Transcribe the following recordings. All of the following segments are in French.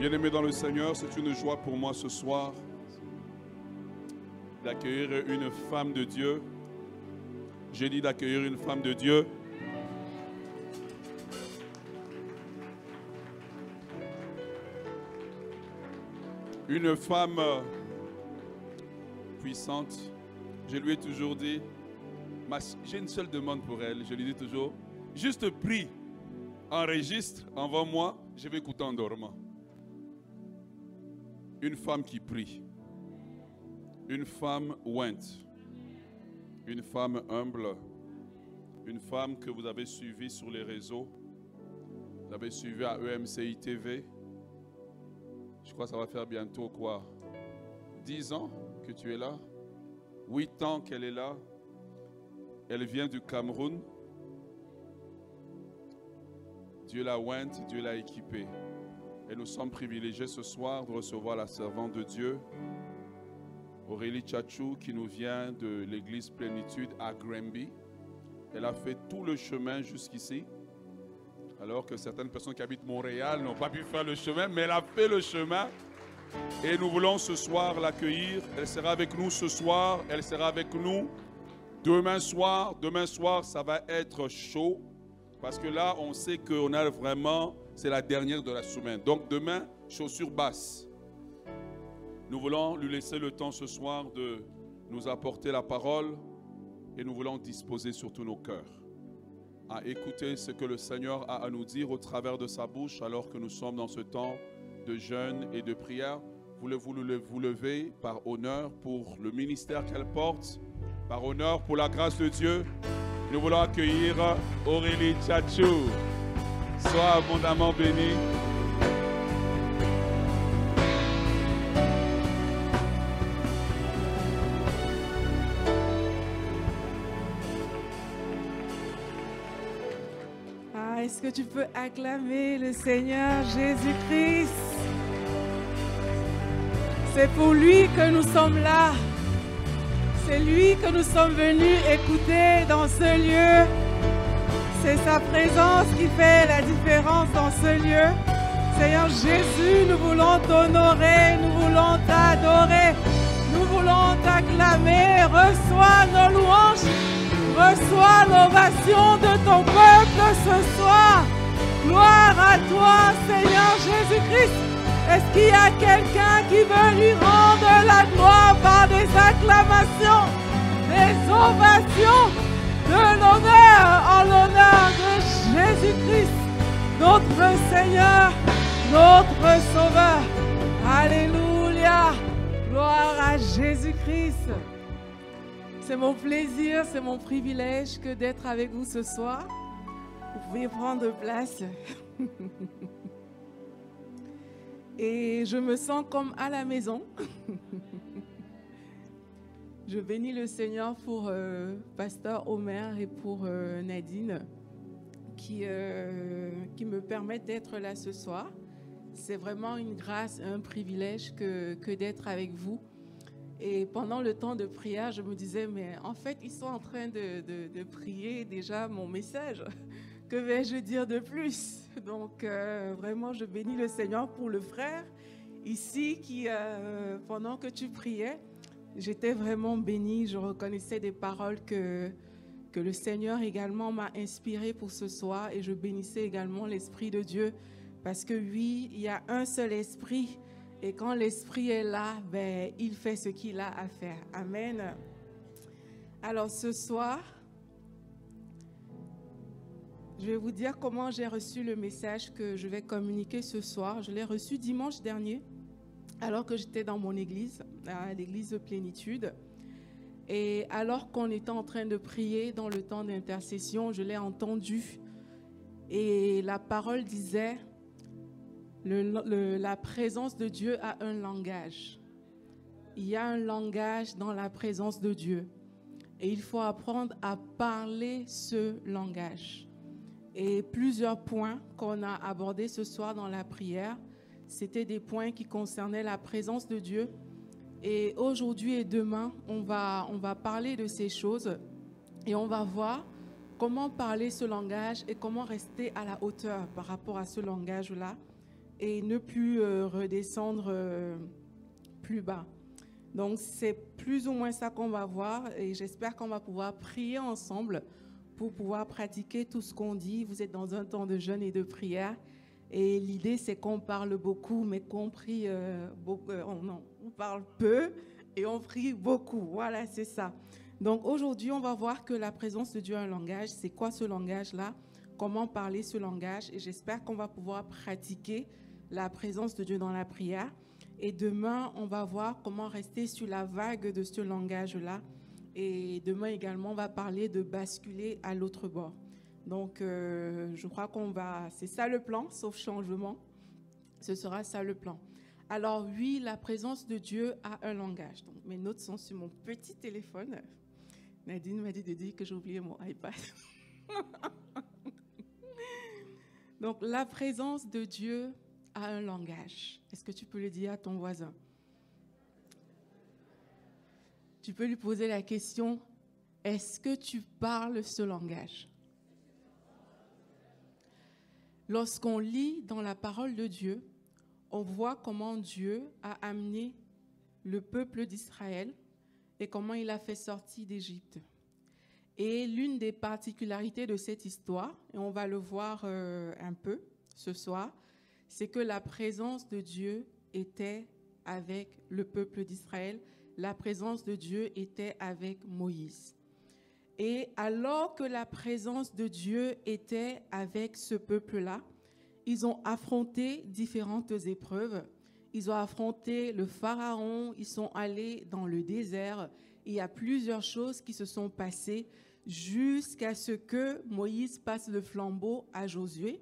Bien-aimés dans le Seigneur, c'est une joie pour moi ce soir d'accueillir une femme de Dieu. J'ai dit d'accueillir une femme de Dieu. Une femme puissante. Je lui ai toujours dit, j'ai une seule demande pour elle. Je lui dis toujours, juste prie, enregistre, envoie-moi, je vais écouter en dormant. Une femme qui prie. Une femme ointe. Une femme humble. Une femme que vous avez suivie sur les réseaux. Vous avez suivi à EMCI TV. Je crois que ça va faire bientôt quoi 10 ans que tu es là. 8 ans qu'elle est là. Elle vient du Cameroun. Dieu l'a ointe, Dieu l'a équipée. Et nous sommes privilégiés ce soir de recevoir la servante de Dieu, Aurélie Tchatchou, qui nous vient de l'église Plénitude à Granby. Elle a fait tout le chemin jusqu'ici, alors que certaines personnes qui habitent Montréal n'ont pas pu faire le chemin, mais elle a fait le chemin. Et nous voulons ce soir l'accueillir. Elle sera avec nous ce soir, elle sera avec nous demain soir. Demain soir, ça va être chaud, parce que là, on sait qu'on a vraiment c'est la dernière de la semaine. Donc demain, chaussures basses. Nous voulons lui laisser le temps ce soir de nous apporter la parole et nous voulons disposer surtout nos cœurs à écouter ce que le Seigneur a à nous dire au travers de sa bouche alors que nous sommes dans ce temps de jeûne et de prière. Voulez-vous vous lever par honneur pour le ministère qu'elle porte, par honneur pour la grâce de Dieu Nous voulons accueillir Aurélie Tchatchou. Sois abondamment béni. Ah, est-ce que tu peux acclamer le Seigneur Jésus-Christ? C'est pour lui que nous sommes là. C'est lui que nous sommes venus écouter dans ce lieu. C'est sa présence qui fait la différence dans ce lieu. Seigneur Jésus, nous voulons t'honorer, nous voulons t'adorer, nous voulons t'acclamer. Reçois nos louanges, reçois l'ovation de ton peuple ce soir. Gloire à toi, Seigneur Jésus-Christ. Est-ce qu'il y a quelqu'un qui veut lui rendre la gloire par des acclamations, des ovations? L'honneur en l'honneur de Jésus-Christ, notre Seigneur, notre Sauveur. Alléluia. Gloire à Jésus-Christ. C'est mon plaisir, c'est mon privilège que d'être avec vous ce soir. Vous pouvez prendre place. Et je me sens comme à la maison. Je bénis le Seigneur pour euh, Pasteur Omer et pour euh, Nadine qui, euh, qui me permettent d'être là ce soir. C'est vraiment une grâce, un privilège que, que d'être avec vous. Et pendant le temps de prière, je me disais, mais en fait, ils sont en train de, de, de prier déjà mon message. Que vais-je dire de plus? Donc, vraiment, je bénis le Seigneur pour le frère ici qui, pendant que tu priais, J'étais vraiment bénie. Je reconnaissais des paroles que, que le Seigneur également m'a inspiré pour ce soir et je bénissais également l'Esprit de Dieu parce que oui, il y a un seul Esprit et quand l'Esprit est là, ben, il fait ce qu'il a à faire. Amen. Alors ce soir, je vais vous dire comment j'ai reçu le message que je vais communiquer ce soir. Je l'ai reçu dimanche dernier alors que j'étais dans mon église, à l'église de plénitude. Et alors qu'on était en train de prier dans le temps d'intercession, je l'ai entendu. Et la parole disait, la présence de Dieu a un langage. Il y a un langage dans la présence de Dieu. Et il faut apprendre à parler ce langage. Et plusieurs points qu'on a abordés ce soir dans la prière c'était des points qui concernaient la présence de Dieu. Et aujourd'hui et demain, on va, on va parler de ces choses et on va voir comment parler ce langage et comment rester à la hauteur par rapport à ce langage-là et ne plus euh, redescendre euh, plus bas. Donc c'est plus ou moins ça qu'on va voir et j'espère qu'on va pouvoir prier ensemble pour pouvoir pratiquer tout ce qu'on dit. Vous êtes dans un temps de jeûne et de prière et l'idée c'est qu'on parle beaucoup mais qu'on prie euh, beaucoup. non, on parle peu et on prie beaucoup. Voilà, c'est ça. Donc aujourd'hui, on va voir que la présence de Dieu a un langage. C'est quoi ce langage-là? Comment parler ce langage? Et j'espère qu'on va pouvoir pratiquer la présence de Dieu dans la prière. Et demain, on va voir comment rester sur la vague de ce langage-là. Et demain également, on va parler de basculer à l'autre bord. Donc, euh, je crois qu'on va... C'est ça le plan, sauf changement. Ce sera ça le plan. Alors oui, la présence de Dieu a un langage. Mes notes sont sur mon petit téléphone. Nadine m'a dit de dire que j'ai oublié mon iPad. Donc la présence de Dieu a un langage. Est-ce que tu peux le dire à ton voisin? Tu peux lui poser la question, est-ce que tu parles ce langage? Lorsqu'on lit dans la parole de Dieu, on voit comment Dieu a amené le peuple d'Israël et comment il a fait sortir d'Égypte. Et l'une des particularités de cette histoire, et on va le voir euh, un peu ce soir, c'est que la présence de Dieu était avec le peuple d'Israël, la présence de Dieu était avec Moïse. Et alors que la présence de Dieu était avec ce peuple-là, ils ont affronté différentes épreuves ils ont affronté le Pharaon, ils sont allés dans le désert. Il y a plusieurs choses qui se sont passées jusqu'à ce que Moïse passe le flambeau à Josué,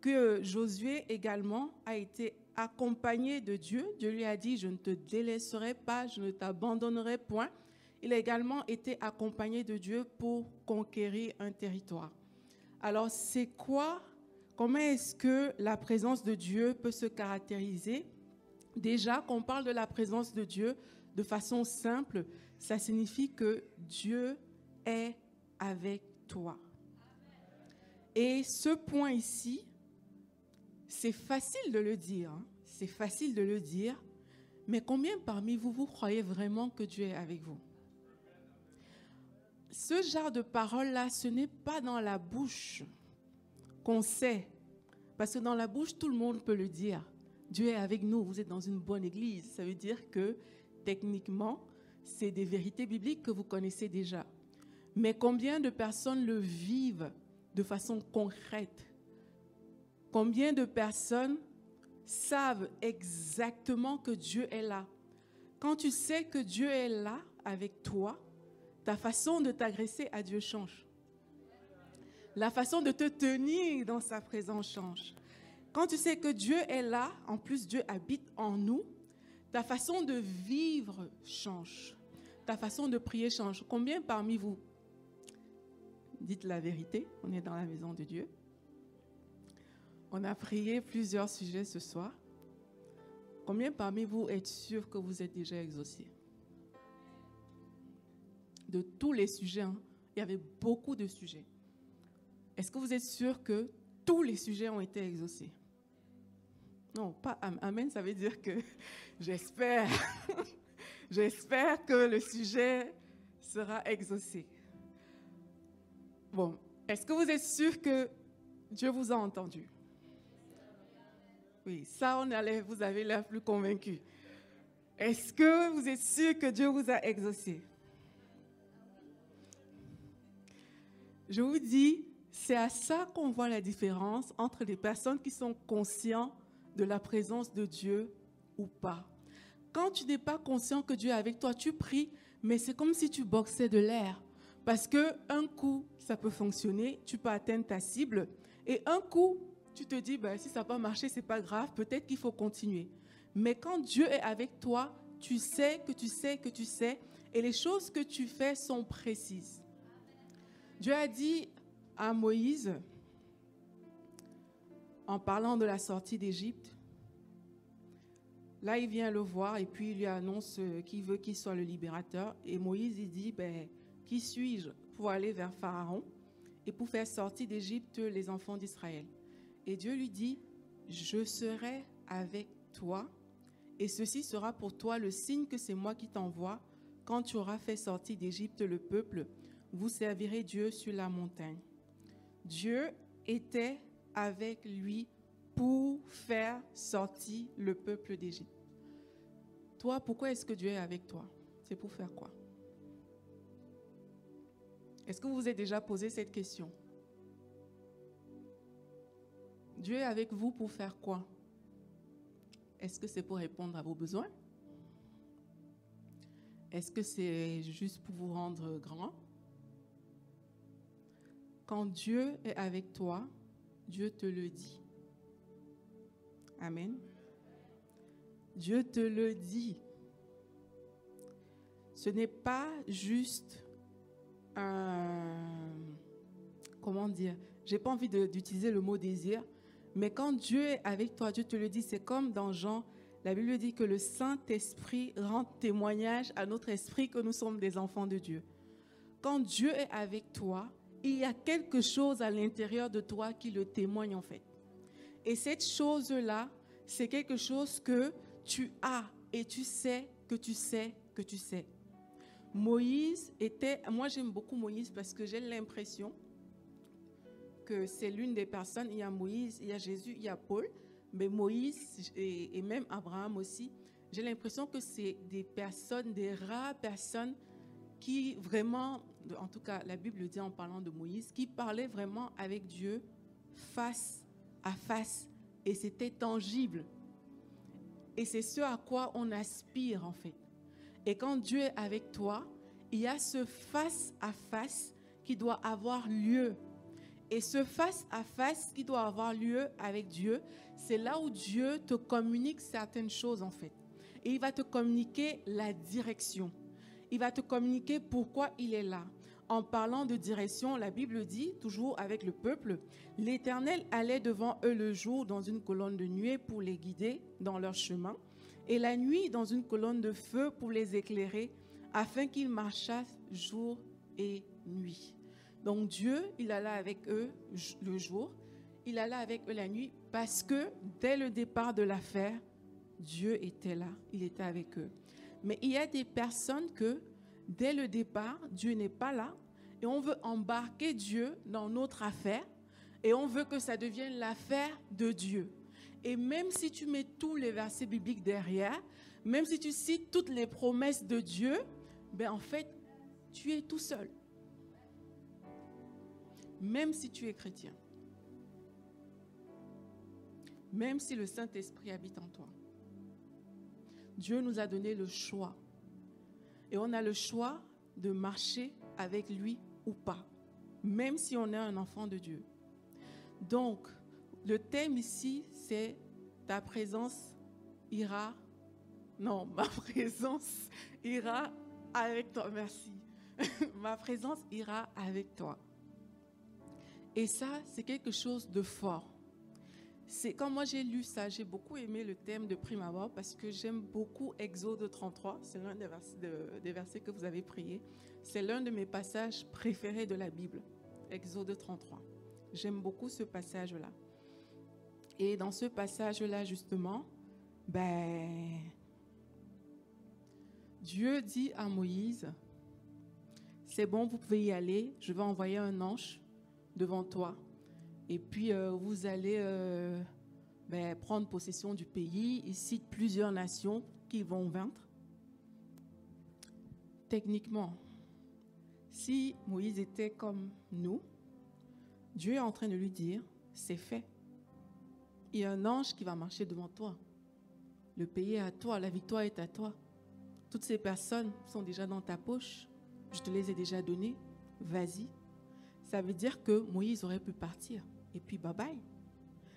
que Josué également a été accompagné de Dieu. Dieu lui a dit, je ne te délaisserai pas, je ne t'abandonnerai point. Il a également été accompagné de Dieu pour conquérir un territoire. Alors, c'est quoi, comment est-ce que la présence de Dieu peut se caractériser? Déjà, qu'on parle de la présence de Dieu de façon simple, ça signifie que Dieu est avec toi. Et ce point ici, c'est facile de le dire, hein. c'est facile de le dire, mais combien parmi vous, vous croyez vraiment que Dieu est avec vous? Ce genre de parole-là, ce n'est pas dans la bouche qu'on sait, parce que dans la bouche, tout le monde peut le dire. Dieu est avec nous, vous êtes dans une bonne église. Ça veut dire que techniquement, c'est des vérités bibliques que vous connaissez déjà. Mais combien de personnes le vivent de façon concrète? Combien de personnes savent exactement que Dieu est là? Quand tu sais que Dieu est là avec toi, ta façon de t'agresser à Dieu change. La façon de te tenir dans sa présence change. Quand tu sais que Dieu est là, en plus Dieu habite en nous, ta façon de vivre change. Ta façon de prier change. Combien parmi vous dites la vérité On est dans la maison de Dieu. On a prié plusieurs sujets ce soir. Combien parmi vous êtes sûr que vous êtes déjà exaucé? De tous les sujets, hein, il y avait beaucoup de sujets. Est-ce que vous êtes sûr que tous les sujets ont été exaucés? Non, pas Amen, ça veut dire que j'espère, j'espère que le sujet sera exaucé. Bon, est-ce que vous êtes sûr que Dieu vous a entendu? Oui, ça, on allait, vous avez l'air plus convaincu. Est-ce que vous êtes sûr que Dieu vous a exaucé? Je vous dis, c'est à ça qu'on voit la différence entre les personnes qui sont conscientes de la présence de Dieu ou pas. Quand tu n'es pas conscient que Dieu est avec toi, tu pries, mais c'est comme si tu boxais de l'air. Parce que un coup, ça peut fonctionner, tu peux atteindre ta cible, et un coup, tu te dis, ben, si ça n'a pas marché, c'est pas grave, peut-être qu'il faut continuer. Mais quand Dieu est avec toi, tu sais que tu sais que tu sais, et les choses que tu fais sont précises. Dieu a dit à Moïse, en parlant de la sortie d'Égypte. Là, il vient le voir et puis il lui annonce qu'il veut qu'il soit le libérateur. Et Moïse, il dit, ben, qui suis-je pour aller vers Pharaon et pour faire sortir d'Égypte les enfants d'Israël? Et Dieu lui dit, Je serai avec toi, et ceci sera pour toi le signe que c'est moi qui t'envoie. Quand tu auras fait sortir d'Égypte le peuple, vous servirez Dieu sur la montagne. Dieu était avec lui pour faire sortir le peuple d'Égypte. Toi, pourquoi est-ce que Dieu est avec toi? C'est pour faire quoi? Est-ce que vous vous êtes déjà posé cette question? Dieu est avec vous pour faire quoi? Est-ce que c'est pour répondre à vos besoins? Est-ce que c'est juste pour vous rendre grand? Quand Dieu est avec toi, Dieu te le dit. Amen. Dieu te le dit. Ce n'est pas juste un... Comment dire J'ai pas envie d'utiliser le mot désir, mais quand Dieu est avec toi, Dieu te le dit, c'est comme dans Jean, la Bible dit que le Saint-Esprit rend témoignage à notre esprit que nous sommes des enfants de Dieu. Quand Dieu est avec toi, il y a quelque chose à l'intérieur de toi qui le témoigne en fait. Et cette chose-là, c'est quelque chose que tu as et tu sais que tu sais que tu sais. Moïse était, moi j'aime beaucoup Moïse parce que j'ai l'impression que c'est l'une des personnes, il y a Moïse, il y a Jésus, il y a Paul, mais Moïse et, et même Abraham aussi, j'ai l'impression que c'est des personnes, des rares personnes qui vraiment, en tout cas la Bible dit en parlant de Moïse, qui parlaient vraiment avec Dieu face à face et c'était tangible. Et c'est ce à quoi on aspire en fait. Et quand Dieu est avec toi, il y a ce face à face qui doit avoir lieu. Et ce face à face qui doit avoir lieu avec Dieu, c'est là où Dieu te communique certaines choses en fait. Et il va te communiquer la direction. Il va te communiquer pourquoi il est là en parlant de direction, la Bible dit, toujours avec le peuple, l'Éternel allait devant eux le jour dans une colonne de nuée pour les guider dans leur chemin, et la nuit dans une colonne de feu pour les éclairer, afin qu'ils marchassent jour et nuit. Donc Dieu, il alla avec eux le jour, il alla avec eux la nuit, parce que dès le départ de l'affaire, Dieu était là, il était avec eux. Mais il y a des personnes que dès le départ, Dieu n'est pas là et on veut embarquer Dieu dans notre affaire et on veut que ça devienne l'affaire de Dieu. Et même si tu mets tous les versets bibliques derrière, même si tu cites toutes les promesses de Dieu, ben en fait, tu es tout seul. Même si tu es chrétien. Même si le Saint-Esprit habite en toi. Dieu nous a donné le choix et on a le choix de marcher avec lui ou pas, même si on est un enfant de Dieu. Donc, le thème ici, c'est ta présence ira. Non, ma présence ira avec toi. Merci. ma présence ira avec toi. Et ça, c'est quelque chose de fort c'est quand moi j'ai lu ça, j'ai beaucoup aimé le thème de prime abord parce que j'aime beaucoup Exode 33. C'est l'un des, versets que vous avez prié. C'est l'un de mes passages préférés de la Bible, Exode 33. J'aime beaucoup ce passage-là. Et dans ce passage-là, justement, ben, Dieu dit à Moïse, c'est bon, vous pouvez y aller, je vais envoyer un ange devant toi et puis, euh, vous allez euh, ben, prendre possession du pays. Il cite plusieurs nations qui vont vaincre. Techniquement, si Moïse était comme nous, Dieu est en train de lui dire, c'est fait. Il y a un ange qui va marcher devant toi. Le pays est à toi, la victoire est à toi. Toutes ces personnes sont déjà dans ta poche. Je te les ai déjà données. Vas-y. Ça veut dire que Moïse aurait pu partir et puis bye bye.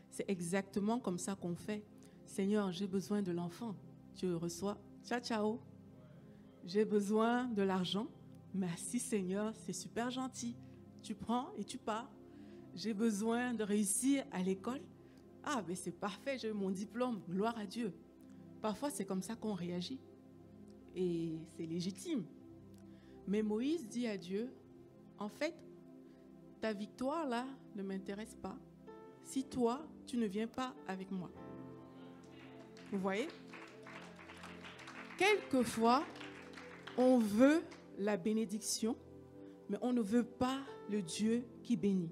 C'est exactement comme ça qu'on fait. Seigneur, j'ai besoin de l'enfant. Tu reçois. Ciao, ciao. J'ai besoin de l'argent. Merci Seigneur, c'est super gentil. Tu prends et tu pars. J'ai besoin de réussir à l'école. Ah, mais c'est parfait, j'ai mon diplôme. Gloire à Dieu. Parfois, c'est comme ça qu'on réagit. Et c'est légitime. Mais Moïse dit à Dieu, en fait, ta victoire là m'intéresse pas. si toi, tu ne viens pas avec moi. Vous voyez? Quelquefois, on veut la bénédiction, mais on ne veut pas le Dieu qui bénit.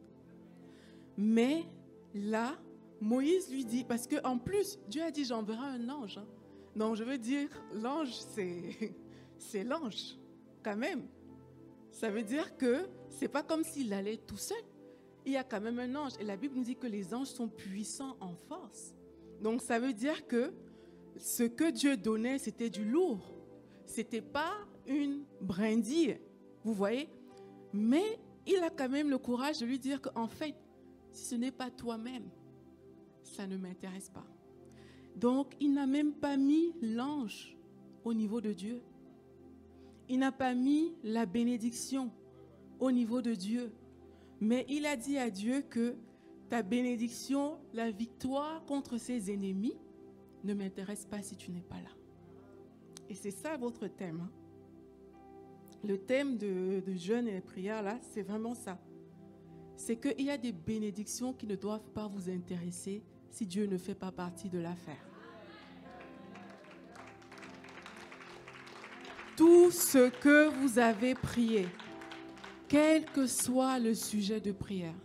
Mais là, Moïse lui dit, parce qu'en plus, Dieu a dit, j'enverrai un ange. Hein. Non, je veux dire, l'ange, c'est l'ange, quand même. Ça veut dire que c'est pas comme s'il allait tout seul. Il y a quand même un ange. Et la Bible nous dit que les anges sont puissants en force. Donc ça veut dire que ce que Dieu donnait, c'était du lourd. C'était pas une brindille. Vous voyez? Mais il a quand même le courage de lui dire qu'en fait, si ce n'est pas toi-même, ça ne m'intéresse pas. Donc, il n'a même pas mis l'ange au niveau de Dieu. Il n'a pas mis la bénédiction au niveau de Dieu. Mais il a dit à Dieu que ta bénédiction, la victoire contre ses ennemis, ne m'intéresse pas si tu n'es pas là. Et c'est ça votre thème. Hein. Le thème de, de jeûne et de prière, là, c'est vraiment ça. C'est qu'il y a des bénédictions qui ne doivent pas vous intéresser si Dieu ne fait pas partie de l'affaire. Tout ce que vous avez prié, quel que soit le sujet de prière,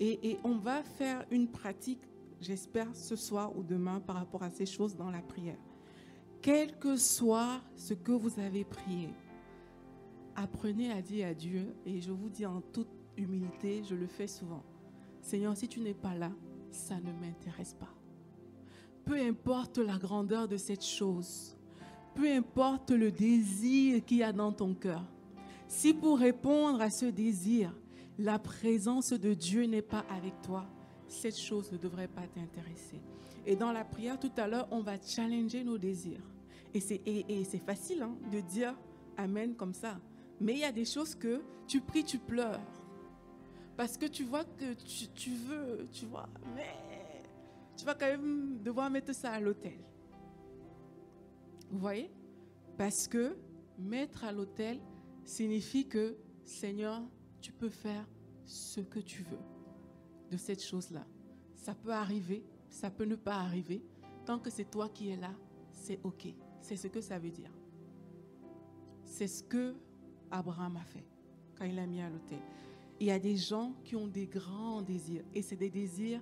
et, on va faire une pratique, j'espère, ce soir ou demain par rapport à ces choses dans la prière. Quel que soit ce que vous avez prié, apprenez à dire à Dieu, et je vous dis en toute humilité, je le fais souvent, Seigneur, si tu n'es pas là, ça ne m'intéresse pas. Peu importe la grandeur de cette chose, peu importe le désir qu'il y a dans ton cœur, si pour répondre à ce désir, la présence de Dieu n'est pas avec toi, cette chose ne devrait pas t'intéresser. Et dans la prière tout à l'heure, on va challenger nos désirs. Et c'est facile hein, de dire Amen comme ça. Mais il y a des choses que tu pries, tu pleures. Parce que tu vois que tu, veux, tu vois, mais tu vas quand même devoir mettre ça à l'hôtel. Vous voyez? Parce que mettre à l'hôtel signifie que, Seigneur, tu peux faire ce que tu veux de cette chose-là. Ça peut arriver, ça peut ne pas arriver. Tant que c'est toi qui es là, c'est OK. C'est ce que ça veut dire. C'est ce que Abraham a fait quand il a mis à l'hôtel. Il y a des gens qui ont des grands désirs et c'est des désirs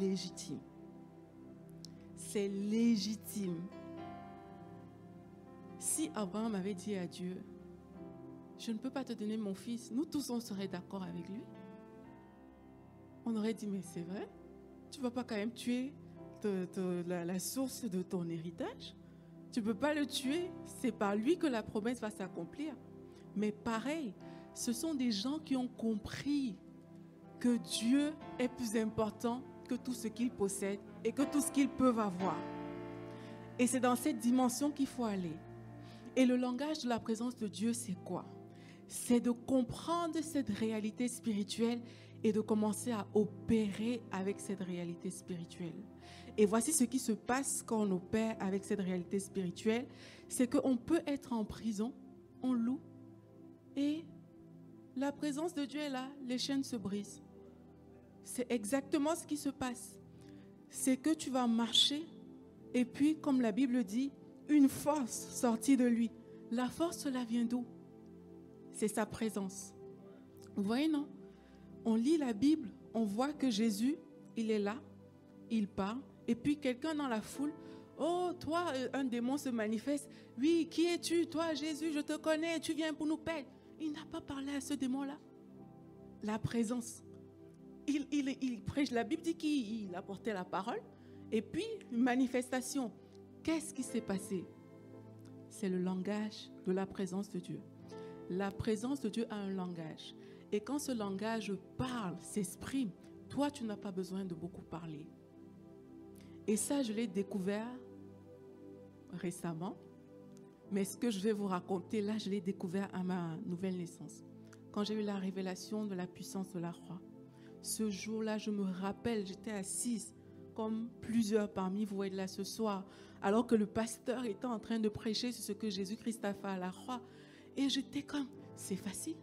légitimes. C'est légitime. Si Abraham avait dit à Dieu, je ne peux pas te donner mon fils, nous tous on serait d'accord avec lui. On aurait dit, mais c'est vrai, tu ne vas pas quand même tuer la, la, source de ton héritage. Tu ne peux pas le tuer, c'est par lui que la promesse va s'accomplir. Mais pareil, ce sont des gens qui ont compris que Dieu est plus important que tout ce qu'ils possèdent et que tout ce qu'ils peuvent avoir. Et c'est dans cette dimension qu'il faut aller. Et le langage de la présence de Dieu, c'est quoi? C'est de comprendre cette réalité spirituelle et de commencer à opérer avec cette réalité spirituelle. Et voici ce qui se passe quand on opère avec cette réalité spirituelle, c'est qu'on peut être en prison, on loue, et la présence de Dieu est là, les chaînes se brisent. C'est exactement ce qui se passe. C'est que tu vas marcher et puis, comme la Bible dit, une force sortie de lui. La force, cela vient d'où? C'est sa présence. Vous voyez, non? On lit la Bible, on voit que Jésus, il est là, il parle, et puis quelqu'un dans la foule, oh, toi, euh, un démon se manifeste. Oui, qui es-tu? Toi, Jésus, je te connais, tu viens pour nous perdre. Il n'a pas parlé à ce démon-là. La présence. Il, il, prêche, la Bible dit qu'il apportait la parole. Et puis, une manifestation. Qu'est-ce qui s'est passé? C'est le langage de la présence de Dieu. La présence de Dieu a un langage. Et quand ce langage parle, s'exprime, toi, tu n'as pas besoin de beaucoup parler. Et ça, je l'ai découvert récemment. Mais ce que je vais vous raconter, là, je l'ai découvert à ma nouvelle naissance. Quand j'ai eu la révélation de la puissance de la croix. Ce jour-là, je me rappelle, j'étais assise comme plusieurs parmi vous êtes là ce soir, alors que le pasteur était en train de prêcher sur ce que Jésus-Christ a fait à la croix. Et j'étais comme, c'est facile,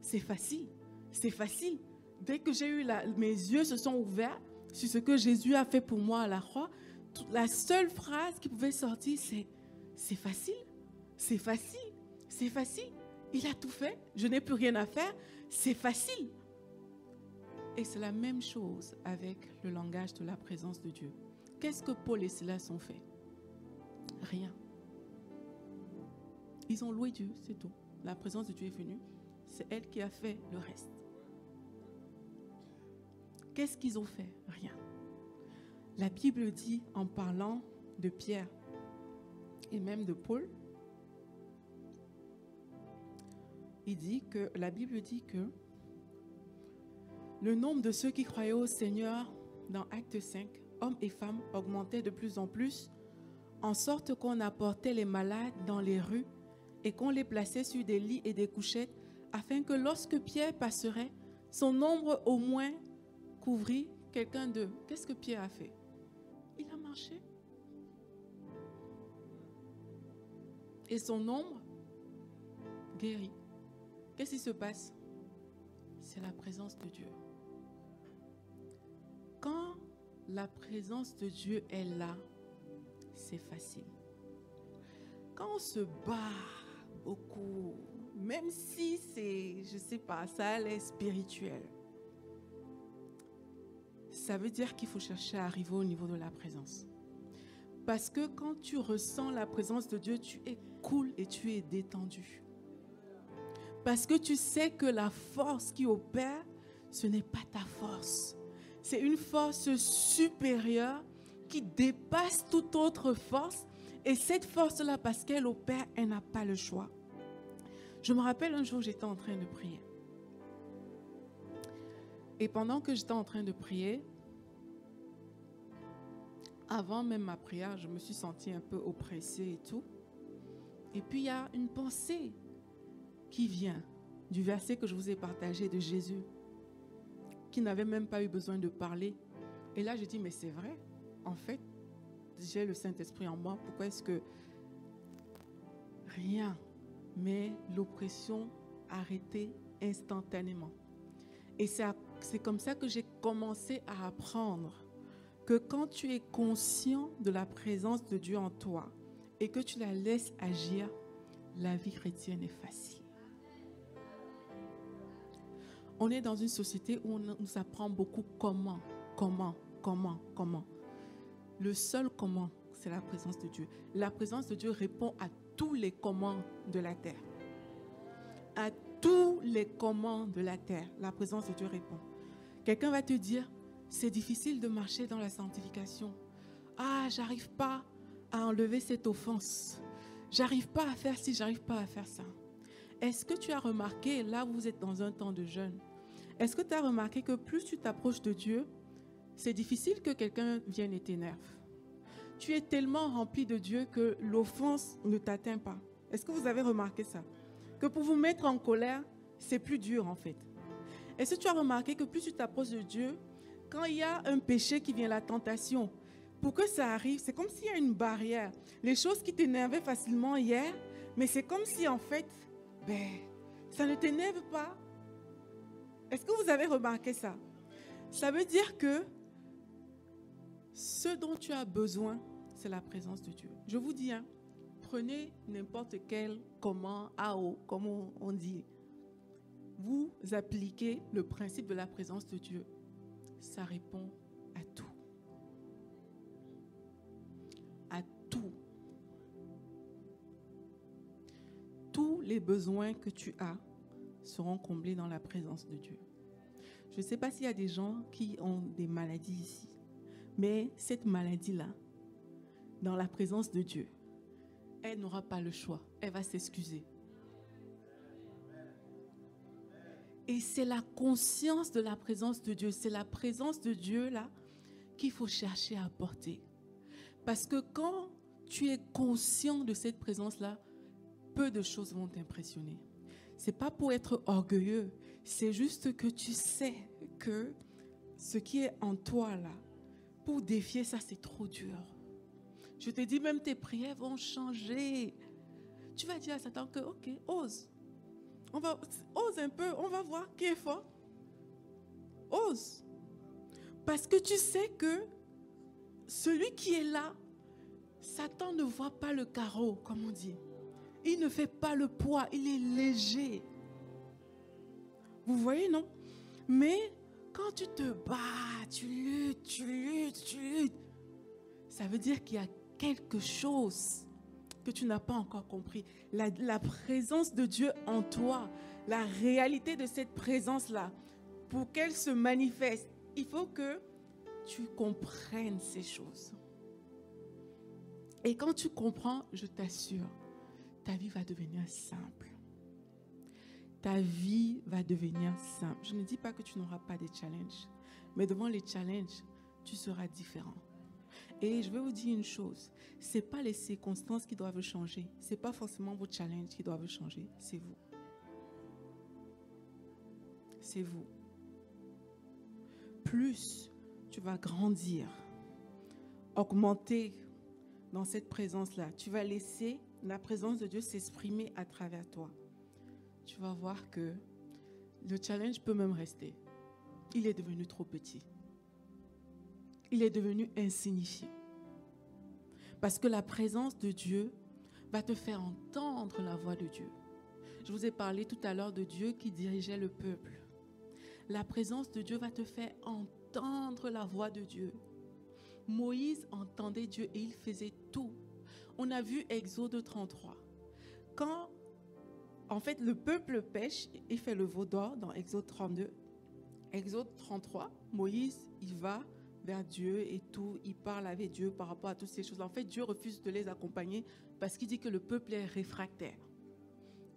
c'est facile, c'est facile. Dès que j'ai eu la, mes yeux se sont ouverts, sur ce que Jésus a fait pour moi à la croix, la seule phrase qui pouvait sortir, c'est c'est facile, c'est facile, c'est facile. Il a tout fait, je n'ai plus rien à faire, c'est facile. Et c'est la même chose avec le langage de la présence de Dieu. Qu'est-ce que Paul et Silas ont fait? Rien. Ils ont loué Dieu, c'est tout. La présence de Dieu est venue. C'est elle qui a fait le reste. Qu'est-ce qu'ils ont fait? Rien. La Bible dit en parlant de Pierre et même de Paul, il dit que la Bible dit que le nombre de ceux qui croyaient au Seigneur dans Acte 5, hommes et femmes, augmentait de plus en plus, en sorte qu'on apportait les malades dans les rues et qu'on les plaçait sur des lits et des couchettes, afin que lorsque Pierre passerait, son nombre au moins couvrit quelqu'un d'eux. Qu'est-ce que Pierre a fait? Il a marché. Et son nombre guérit. Qu'est-ce qui se passe? C'est la présence de Dieu. Quand la présence de Dieu est là, c'est facile. Quand on se bat beaucoup, même si c'est, je sais pas, ça est spirituel, ça veut dire qu'il faut chercher à arriver au niveau de la présence. Parce que quand tu ressens la présence de Dieu, tu es cool et tu es détendu. Parce que tu sais que la force qui opère, ce n'est pas ta force. C'est une force supérieure qui dépasse toute autre force. Et cette force-là, parce qu'elle opère, elle n'a pas le choix. Je me rappelle un jour, j'étais en train de prier. Et pendant que j'étais en train de prier, avant même ma prière, je me suis sentie un peu oppressée et tout. Et puis il y a une pensée qui vient du verset que je vous ai partagé de Jésus, qui n'avait même pas eu besoin de parler. Et là, je dis, mais c'est vrai, en fait, j'ai le Saint-Esprit en moi. Pourquoi est-ce que rien, mais l'oppression arrêtée instantanément? Et c'est comme ça que j'ai commencé à apprendre que quand tu es conscient de la présence de Dieu en toi et que tu la laisses agir, la vie chrétienne est facile. On est dans une société où on nous apprend beaucoup comment, comment, comment, comment. Le seul comment, c'est la présence de Dieu. La présence de Dieu répond à tous les comment de la terre. À tous les comment de la terre, la présence de Dieu répond. Quelqu'un va te dire, c'est difficile de marcher dans la sanctification. Ah, j'arrive pas à enlever cette offense. J'arrive pas à faire ci, j'arrive pas à faire ça. Est-ce que tu as remarqué, là vous êtes dans un temps de jeûne, est-ce que tu as remarqué que plus tu t'approches de Dieu, c'est difficile que quelqu'un vienne et t'énerve. Tu es tellement rempli de Dieu que l'offense ne t'atteint pas. Est-ce que vous avez remarqué ça? Que pour vous mettre en colère, c'est plus dur en fait. Est-ce que tu as remarqué que plus tu t'approches de Dieu, quand il y a un péché qui vient, la tentation, pour que ça arrive, c'est comme s'il y a une barrière. Les choses qui t'énervaient facilement hier, mais c'est comme si en fait, ben, ça ne t'énerve pas. Est-ce que vous avez remarqué ça? Ça veut dire que ce dont tu as besoin, c'est la présence de Dieu. Je vous dis, hein, prenez n'importe quel comment, AO, comment on dit. Vous appliquez le principe de la présence de Dieu ça répond à tout. À tout. Tous les besoins que tu as seront comblés dans la présence de Dieu. Je ne sais pas s'il y a des gens qui ont des maladies ici, mais cette maladie-là, dans la présence de Dieu, elle n'aura pas le choix. Elle va s'excuser. Et c'est la conscience de la présence de Dieu, c'est la présence de Dieu là qu'il faut chercher à apporter. Parce que quand tu es conscient de cette présence-là, peu de choses vont t'impressionner. C'est pas pour être orgueilleux, c'est juste que tu sais que ce qui est en toi là, pour défier ça, c'est trop dur. Je te dis, même tes prières vont changer. Tu vas dire à Satan que, ok, ose. On va, ose un peu, on va voir qui est fort. Ose. Parce que tu sais que celui qui est là, Satan ne voit pas le carreau, comme on dit. Il ne fait pas le poids, il est léger. Vous voyez, non? Mais quand tu te bats, tu luttes, tu luttes, tu luttes, ça veut dire qu'il y a quelque chose que tu n'as pas encore compris. La, présence de Dieu en toi, la réalité de cette présence-là, pour qu'elle se manifeste, il faut que tu comprennes ces choses. Et quand tu comprends, je t'assure, ta vie va devenir simple. Ta vie va devenir simple. Je ne dis pas que tu n'auras pas des challenges, mais devant les challenges, tu seras différent. Et je vais vous dire une chose, ce n'est pas les circonstances qui doivent changer, ce n'est pas forcément vos challenges qui doivent changer, c'est vous. C'est vous. Plus tu vas grandir, augmenter dans cette présence-là, tu vas laisser la présence de Dieu s'exprimer à travers toi. Tu vas voir que le challenge peut même rester. Il est devenu trop petit. Il est devenu insignifiant. Parce que la présence de Dieu va te faire entendre la voix de Dieu. Je vous ai parlé tout à l'heure de Dieu qui dirigeait le peuple. La présence de Dieu va te faire entendre la voix de Dieu. Moïse entendait Dieu et il faisait tout. On a vu Exode 33. Quand, en fait, le peuple pêche, il fait le veau d'or dans Exode 32. Exode 33, Moïse, il va vers Dieu et tout, il parle avec Dieu par rapport à toutes ces choses. En fait, Dieu refuse de les accompagner parce qu'il dit que le peuple est réfractaire.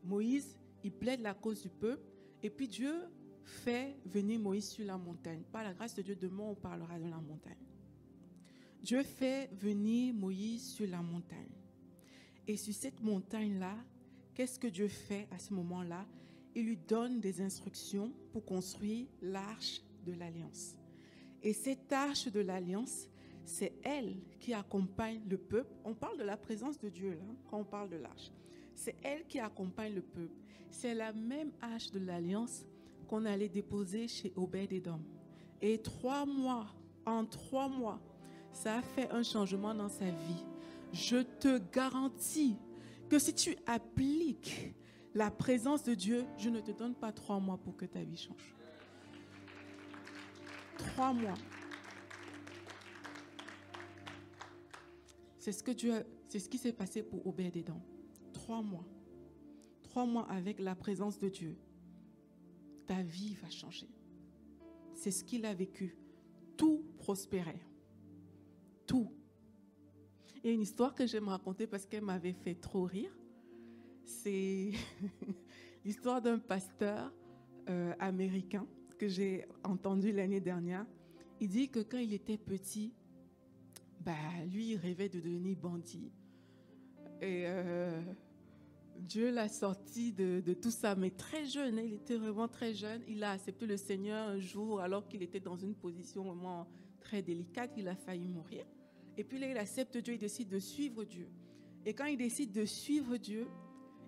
Moïse, il plaide la cause du peuple et puis Dieu fait venir Moïse sur la montagne. Par la grâce de Dieu, demain on parlera de la montagne. Dieu fait venir Moïse sur la montagne. Et sur cette montagne-là, qu'est-ce que Dieu fait à ce moment-là? Il lui donne des instructions pour construire l'arche de l'alliance. Et cette arche de l'alliance, c'est elle qui accompagne le peuple. On parle de la présence de Dieu là, quand on parle de l'arche. C'est elle qui accompagne le peuple. C'est la même arche de l'alliance qu'on allait déposer chez Obed-Edom. Et trois mois, en trois mois, ça a fait un changement dans sa vie. Je te garantis que si tu appliques la présence de Dieu, je ne te donne pas trois mois pour que ta vie change. Trois mois. C'est ce que qui s'est passé pour Obed-Edom. Trois mois. Trois mois avec la présence de Dieu. Ta vie va changer. C'est ce qu'il a vécu. Tout prospérait tout. Et une histoire que j'aime raconter parce qu'elle m'avait fait trop rire, c'est l'histoire d'un pasteur euh, américain que j'ai entendu l'année dernière. Il dit que quand il était petit, bah, lui, il rêvait de devenir bandit. Et euh, Dieu l'a sorti de, de, tout ça, mais très jeune, hein, il était vraiment très jeune. Il a accepté le Seigneur un jour alors qu'il était dans une position vraiment très délicate, il a failli mourir. Et puis là, il accepte Dieu, il décide de suivre Dieu. Et quand il décide de suivre Dieu,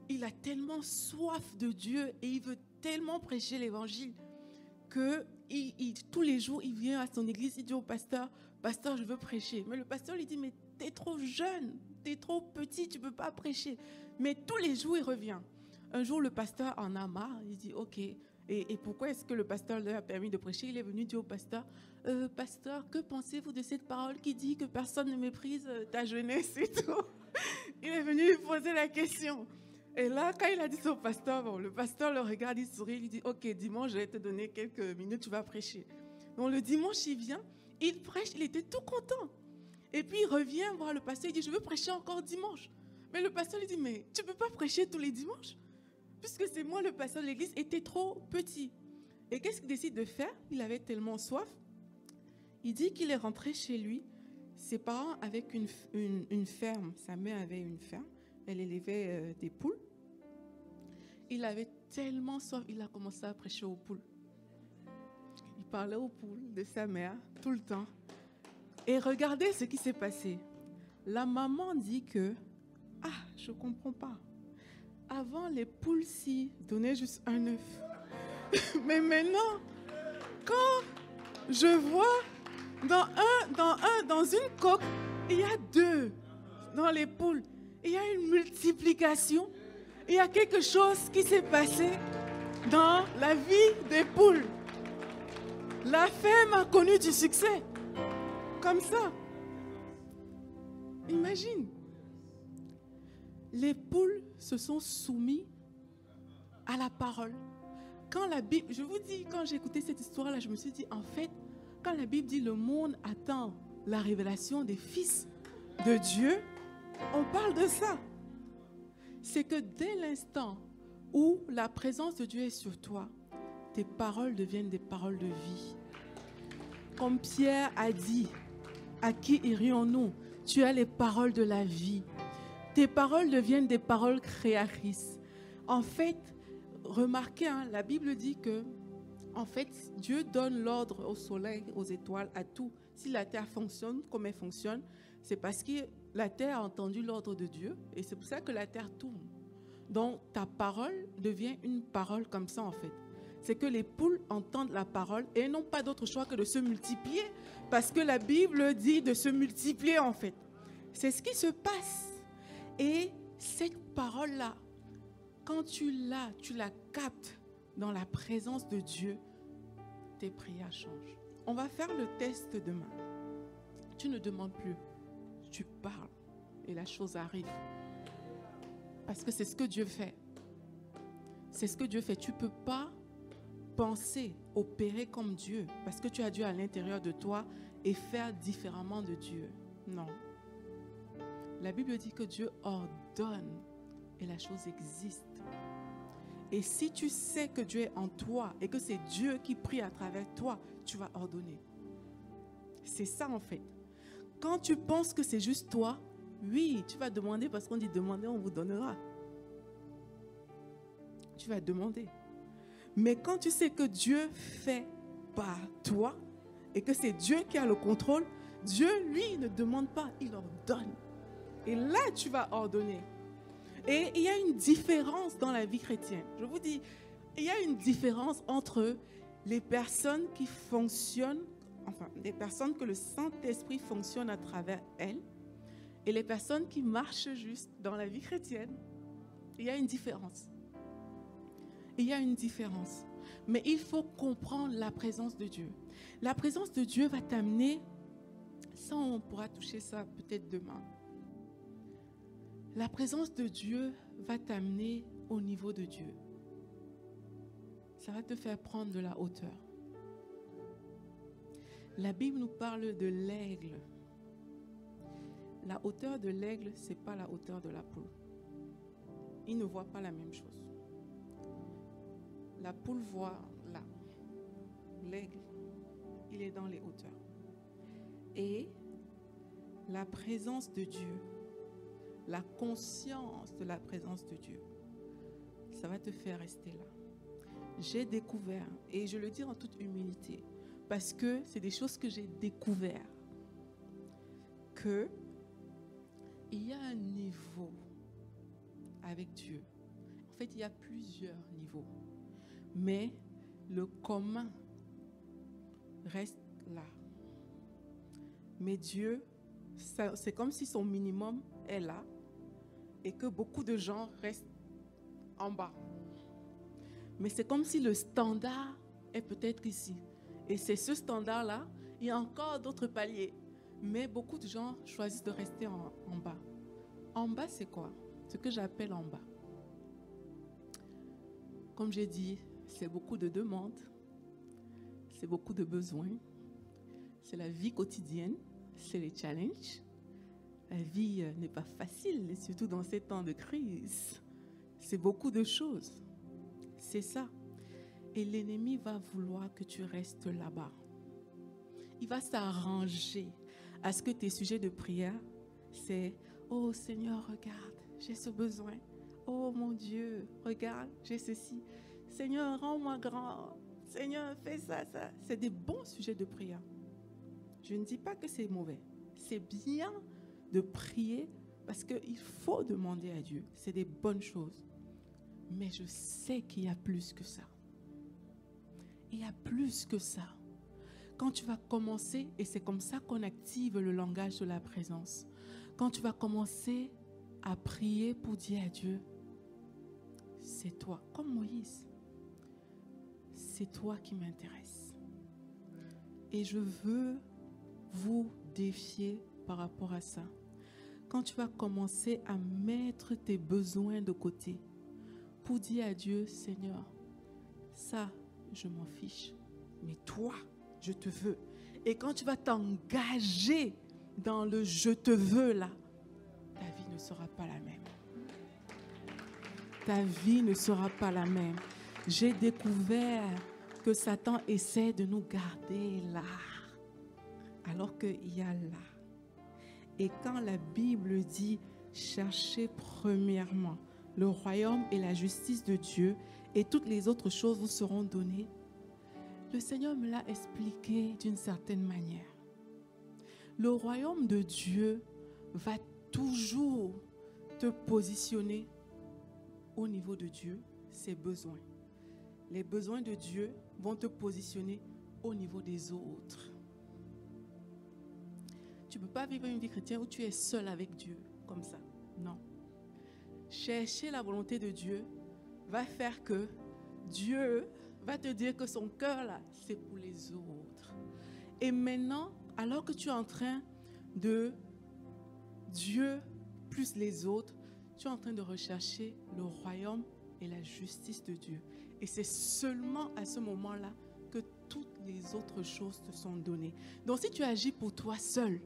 il a tellement soif de Dieu et il veut tellement prêcher l'évangile que tous les jours, il vient à son église, il dit au pasteur, pasteur, je veux prêcher. Mais le pasteur lui dit, mais tu es trop jeune, tu es trop petit, tu ne peux pas prêcher. Mais tous les jours, il revient. Un jour, le pasteur en a marre, il dit, ok, et, pourquoi est-ce que le pasteur lui a permis de prêcher? Il est venu dire au pasteur, euh, pasteur, que pensez-vous de cette parole qui dit que personne ne méprise euh, ta jeunesse et tout? Il est venu lui poser la question. Et là, quand il a dit ça au pasteur, bon, le pasteur le regarde, il sourit, il dit, ok, dimanche, je vais te donner quelques minutes, tu vas prêcher. Donc le dimanche, il vient, il prêche, il était tout content. Et puis il revient voir le pasteur, il dit, je veux prêcher encore dimanche. Mais le pasteur lui dit, mais tu ne peux pas prêcher tous les dimanches? Puisque c'est moi le pasteur de l'église, était trop petit. Et qu'est-ce qu'il décide de faire? Il avait tellement soif. Il dit qu'il est rentré chez lui. Ses parents avaient une, ferme. Sa mère avait une ferme. Elle élevait euh, des poules. Il avait tellement soif, il a commencé à prêcher aux poules. Il parlait aux poules de sa mère tout le temps. Et regardez ce qui s'est passé. La maman dit que, ah, je ne comprends pas. Avant, les poules ci donnaient juste un œuf. Mais maintenant, quand je vois Dans un, dans un, dans une coque, il y a deux. Dans les poules, il y a une multiplication. Il y a quelque chose qui s'est passé dans la vie des poules. La femme a connu du succès. Comme ça. Imagine. Les poules se sont soumis à la parole. Quand la Bible, je vous dis, quand j'ai écouté cette histoire-là, je me suis dit, en fait, quand la Bible dit le monde attend la révélation des fils de Dieu, on parle de ça. C'est que dès l'instant où la présence de Dieu est sur toi, tes paroles deviennent des paroles de vie. Comme Pierre a dit, à qui irions-nous? Tu as les paroles de la vie. Tes paroles deviennent des paroles créatrices. En fait, remarquez, hein, la Bible dit que, en fait, Dieu donne l'ordre au soleil, aux étoiles, à tout. Si la terre fonctionne comme elle fonctionne, c'est parce que la terre a entendu l'ordre de Dieu et c'est pour ça que la terre tourne. Donc ta parole devient une parole comme ça en fait. C'est que les poules entendent la parole et n'ont pas d'autre choix que de se multiplier parce que la Bible dit de se multiplier en fait. C'est ce qui se passe. Et cette parole-là, quand tu l'as, tu la captes dans la présence de Dieu, tes prières changent. On va faire le test demain. Tu ne demandes plus, tu parles et la chose arrive. Parce que c'est ce que Dieu fait. C'est ce que Dieu fait. Tu ne peux pas penser, opérer comme Dieu, parce que tu as Dieu à l'intérieur de toi et faire différemment de Dieu. Non. La Bible dit que Dieu ordonne et la chose existe. Et si tu sais que Dieu est en toi et que c'est Dieu qui prie à travers toi, tu vas ordonner. C'est ça en fait. Quand tu penses que c'est juste toi, oui, tu vas demander parce qu'on dit demander, on vous donnera. Tu vas demander. Mais quand tu sais que Dieu fait par toi et que c'est Dieu qui a le contrôle, Dieu, lui, ne demande pas, il ordonne. Et là, tu vas ordonner. Et il y a une différence dans la vie chrétienne. Je vous dis, il y a une différence entre les personnes qui fonctionnent, enfin, des personnes que le Saint-Esprit fonctionne à travers elles et les personnes qui marchent juste dans la vie chrétienne, il y a une différence. Il y a une différence. Mais il faut comprendre la présence de Dieu. La présence de Dieu va t'amener, ça on pourra toucher ça peut-être demain. La présence de Dieu va t'amener au niveau de Dieu. Ça va te faire prendre de la hauteur. La Bible nous parle de l'aigle la hauteur de l'aigle, ce n'est pas la hauteur de la poule. Il ne voit pas la même chose. La poule voit là. L'aigle, il est dans les hauteurs. Et la présence de Dieu, la conscience de la présence de Dieu, ça va te faire rester là. J'ai découvert, et je le dis en toute humilité, parce que c'est des choses que j'ai découvert, que il y a un niveau avec Dieu. En fait, il y a plusieurs niveaux. Mais le commun reste là. Mais Dieu, c'est comme si son minimum est là et que beaucoup de gens restent en bas. Mais c'est comme si le standard est peut-être ici. Et c'est ce standard-là, il y a encore d'autres paliers. Mais beaucoup de gens choisissent de rester en, bas. En bas, c'est quoi? Ce que j'appelle en bas. Comme j'ai dit, c'est beaucoup de demandes, c'est beaucoup de besoins, c'est la vie quotidienne, c'est les challenges. La vie euh, n'est pas facile, surtout dans ces temps de crise. C'est beaucoup de choses. C'est ça. Et l'ennemi va vouloir que tu restes là-bas. Il va s'arranger à ce que tes sujets de prière, c'est Oh Seigneur, regarde, j'ai ce besoin. Oh mon Dieu, regarde, j'ai ceci. Seigneur, rends-moi grand. Seigneur, fais ça, ça. C'est des bons sujets de prière. Je ne dis pas que c'est mauvais. C'est bien de prier parce qu'il faut demander à Dieu. C'est des bonnes choses. Mais je sais qu'il y a plus que ça. Il y a plus que ça. quand tu vas commencer, et c'est comme ça qu'on active le langage de la présence, quand tu vas commencer à prier pour dire à Dieu, c'est toi, comme Moïse, c'est toi qui m'intéresse. Et je veux vous défier par rapport à ça. Quand tu vas commencer à mettre tes besoins de côté pour dire à Dieu, Seigneur, ça, je m'en fiche, mais toi, je te veux. Et quand tu vas t'engager dans le je te veux là, ta vie ne sera pas la même. Ta vie ne sera pas la même. J'ai découvert que Satan essaie de nous garder là, alors qu'il y a là. Et quand la Bible dit cherchez premièrement le royaume et la justice de Dieu, et toutes les autres choses vous seront données, le Seigneur me l'a expliqué d'une certaine manière. Le royaume de Dieu va toujours te positionner au niveau de Dieu, ses besoins. Les besoins de Dieu vont te positionner au niveau des autres. Tu ne peux pas vivre une vie chrétienne où tu es seul avec Dieu, comme ça. Non. Chercher la volonté de Dieu va faire que Dieu va te dire que son cœur, là, c'est pour les autres. Et maintenant, alors que tu es en train de Dieu plus les autres, tu es en train de rechercher le royaume et la justice de Dieu. Et c'est seulement à ce moment-là que toutes les autres choses te sont données. Donc si tu agis pour toi seul,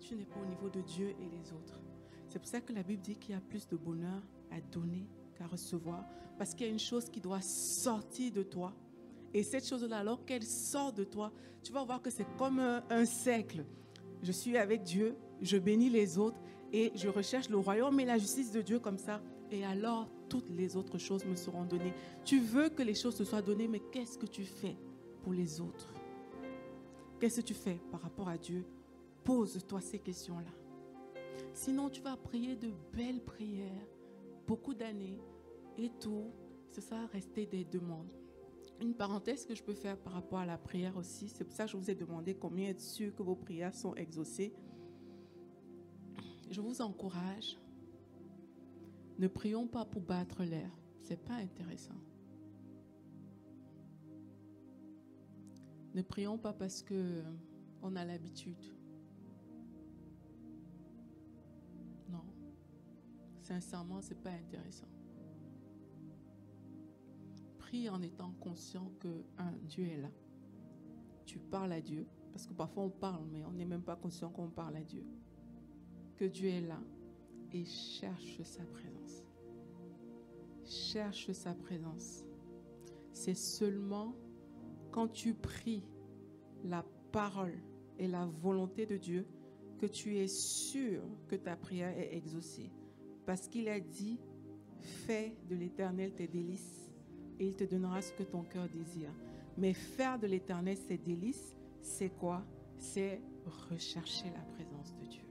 tu n'es pas au niveau de Dieu et les autres. C'est pour ça que la Bible dit qu'il y a plus de bonheur à donner qu'à recevoir, parce qu'il y a une chose qui doit sortir de toi. Et cette chose-là, alors qu'elle sort de toi, tu vas voir que c'est comme un, un cercle. Je suis avec Dieu, je bénis les autres et je recherche le royaume et la justice de Dieu comme ça. Et alors, toutes les autres choses me seront données. Tu veux que les choses te soient données, mais qu'est-ce que tu fais pour les autres? Qu'est-ce que tu fais par rapport à Dieu Pose-toi ces questions-là. Sinon, tu vas prier de belles prières, beaucoup d'années, et tout, ce sera rester des demandes. Une parenthèse que je peux faire par rapport à la prière aussi, c'est pour ça que je vous ai demandé combien êtes sûr que vos prières sont exaucées. Je vous encourage, ne prions pas pour battre l'air, c'est pas intéressant. Ne prions pas parce que on a l'habitude. Sincèrement, c'est pas intéressant. Prie en étant conscient que un Dieu est là. Tu parles à Dieu parce que parfois on parle mais on n'est même pas conscient qu'on parle à Dieu. Que Dieu est là et cherche sa présence. Cherche sa présence. C'est seulement quand tu pries la parole et la volonté de Dieu que tu es sûr que ta prière est exaucée. Parce qu'il a dit, fais de l'éternel tes délices et il te donnera ce que ton cœur désire. Mais faire de l'éternel ses délices, c'est quoi? C'est rechercher la présence de Dieu.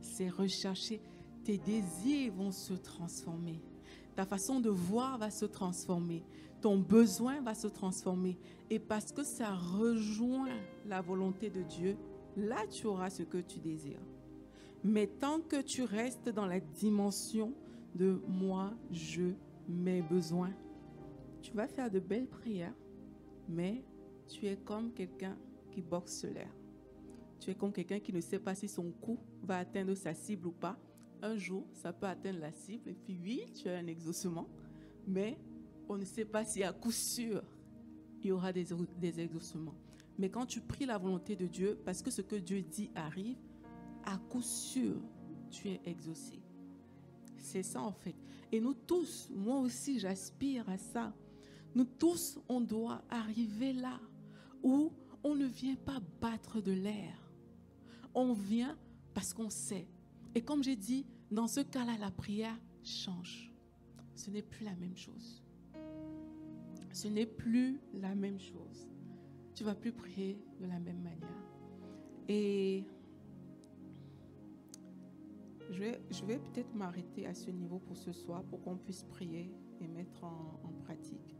C'est rechercher. Tes désirs vont se transformer. Ta façon de voir va se transformer. Ton besoin va se transformer. Et parce que ça rejoint la volonté de Dieu, là tu auras ce que tu désires. Mais tant que tu restes dans la dimension de moi, je, mes besoins, tu vas faire de belles prières, mais tu es comme quelqu'un qui boxe l'air. Tu es comme quelqu'un qui ne sait pas si son coup va atteindre sa cible ou pas. Un jour, ça peut atteindre la cible et puis oui, tu as un exaucement, mais on ne sait pas si à coup sûr il y aura des, des exaucements. Mais quand tu pries la volonté de Dieu, parce que ce que Dieu dit arrive, à coup sûr, tu es exaucé. C'est ça en fait. Et nous tous, moi aussi, j'aspire à ça. Nous tous, on doit arriver là où on ne vient pas battre de l'air. On vient parce qu'on sait. Et comme j'ai dit, dans ce cas-là, la prière change. Ce n'est plus la même chose. Ce n'est plus la même chose. Tu vas plus prier de la même manière. Et je vais, peut-être m'arrêter à ce niveau pour ce soir pour qu'on puisse prier et mettre en pratique.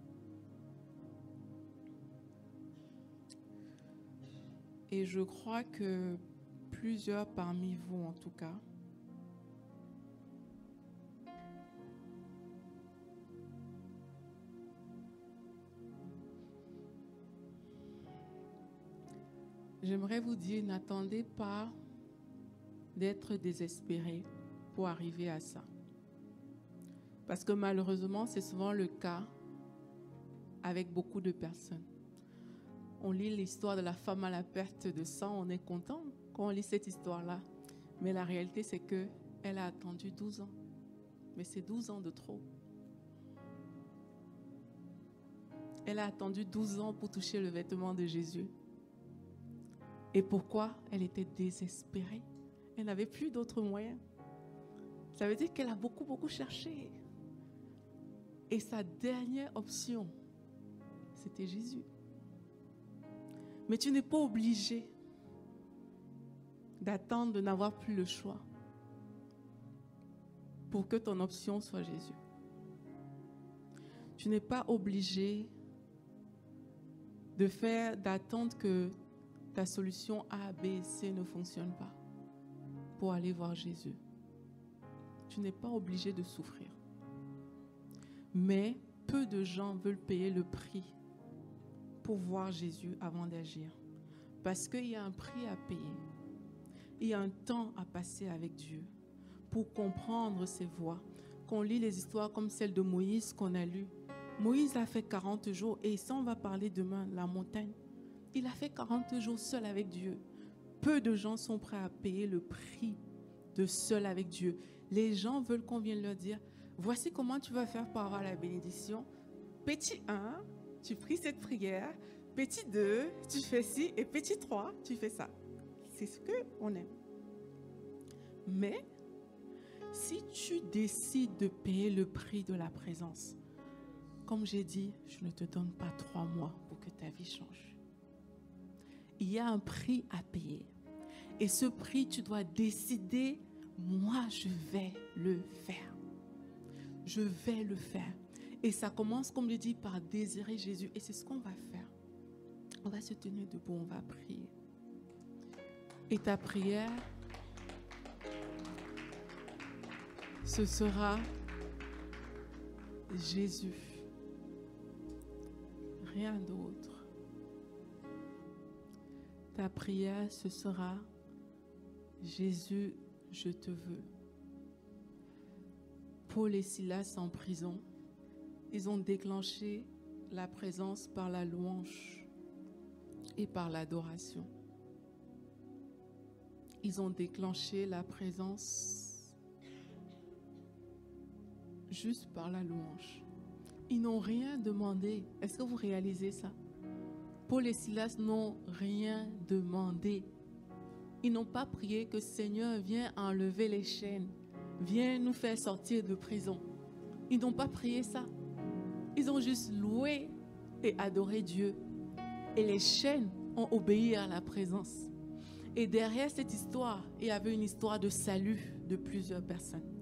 Et je crois que plusieurs parmi vous, en tout cas, J'aimerais vous dire, n'attendez pas d'être désespéré pour arriver à ça. Parce que malheureusement, c'est souvent le cas avec beaucoup de personnes. On lit l'histoire de la femme à la perte de sang, on est content quand on lit cette histoire-là. Mais la réalité, c'est que elle a attendu 12 ans. Mais c'est 12 ans de trop. Elle a attendu 12 ans pour toucher le vêtement de Jésus. Et pourquoi Elle était désespérée? Elle n'avait plus d'autres moyens. Ça veut dire qu'elle a beaucoup, beaucoup cherché. Et sa dernière option, c'était Jésus. Mais tu n'es pas obligé d'attendre de n'avoir plus le choix pour que ton option soit Jésus. Tu n'es pas obligé de faire, d'attendre que ta solution A, B, C ne fonctionne pas pour aller voir Jésus. Tu n'es pas obligé de souffrir. Mais peu de gens veulent payer le prix pour voir Jésus avant d'agir. Parce qu'il y a un prix à payer. Il y a un temps à passer avec Dieu pour comprendre ses voies. Qu'on lit les histoires comme celle de Moïse qu'on a lue. Moïse a fait 40 jours et ça on va parler demain, la montagne. Il a fait 40 jours seul avec Dieu. Peu de gens sont prêts à payer le prix de seul avec Dieu. Les gens veulent qu'on vienne leur dire, voici comment tu vas faire pour avoir la bénédiction. Petit 1, tu pries cette prière. Petit 2, tu fais ci. Et petit 3, tu fais ça. C'est ce qu'on aime. Mais si tu décides de payer le prix de la présence, comme j'ai dit, je ne te donne pas trois mois pour que ta vie change il y a un prix à payer. Et ce prix, tu dois décider, moi, je vais le faire. Je vais le faire. Et ça commence, comme je dis, par désirer Jésus. Et c'est ce qu'on va faire. On va se tenir debout, on va prier. Et ta prière, ce sera Jésus. Rien d'autre. Ta prière, ce sera Jésus, je te veux. Paul et Silas en prison, ils ont déclenché la présence par la louange et par l'adoration. Ils ont déclenché la présence juste par la louange. Ils n'ont rien demandé. Est-ce que vous réalisez ça? Paul et Silas n'ont rien demandé. Ils n'ont pas prié que Seigneur vienne enlever les chaînes, viens nous faire sortir de prison. Ils n'ont pas prié ça. Ils ont juste loué et adoré Dieu. Et les chaînes ont obéi à la présence. Et derrière cette histoire, il y avait une histoire de salut de plusieurs personnes.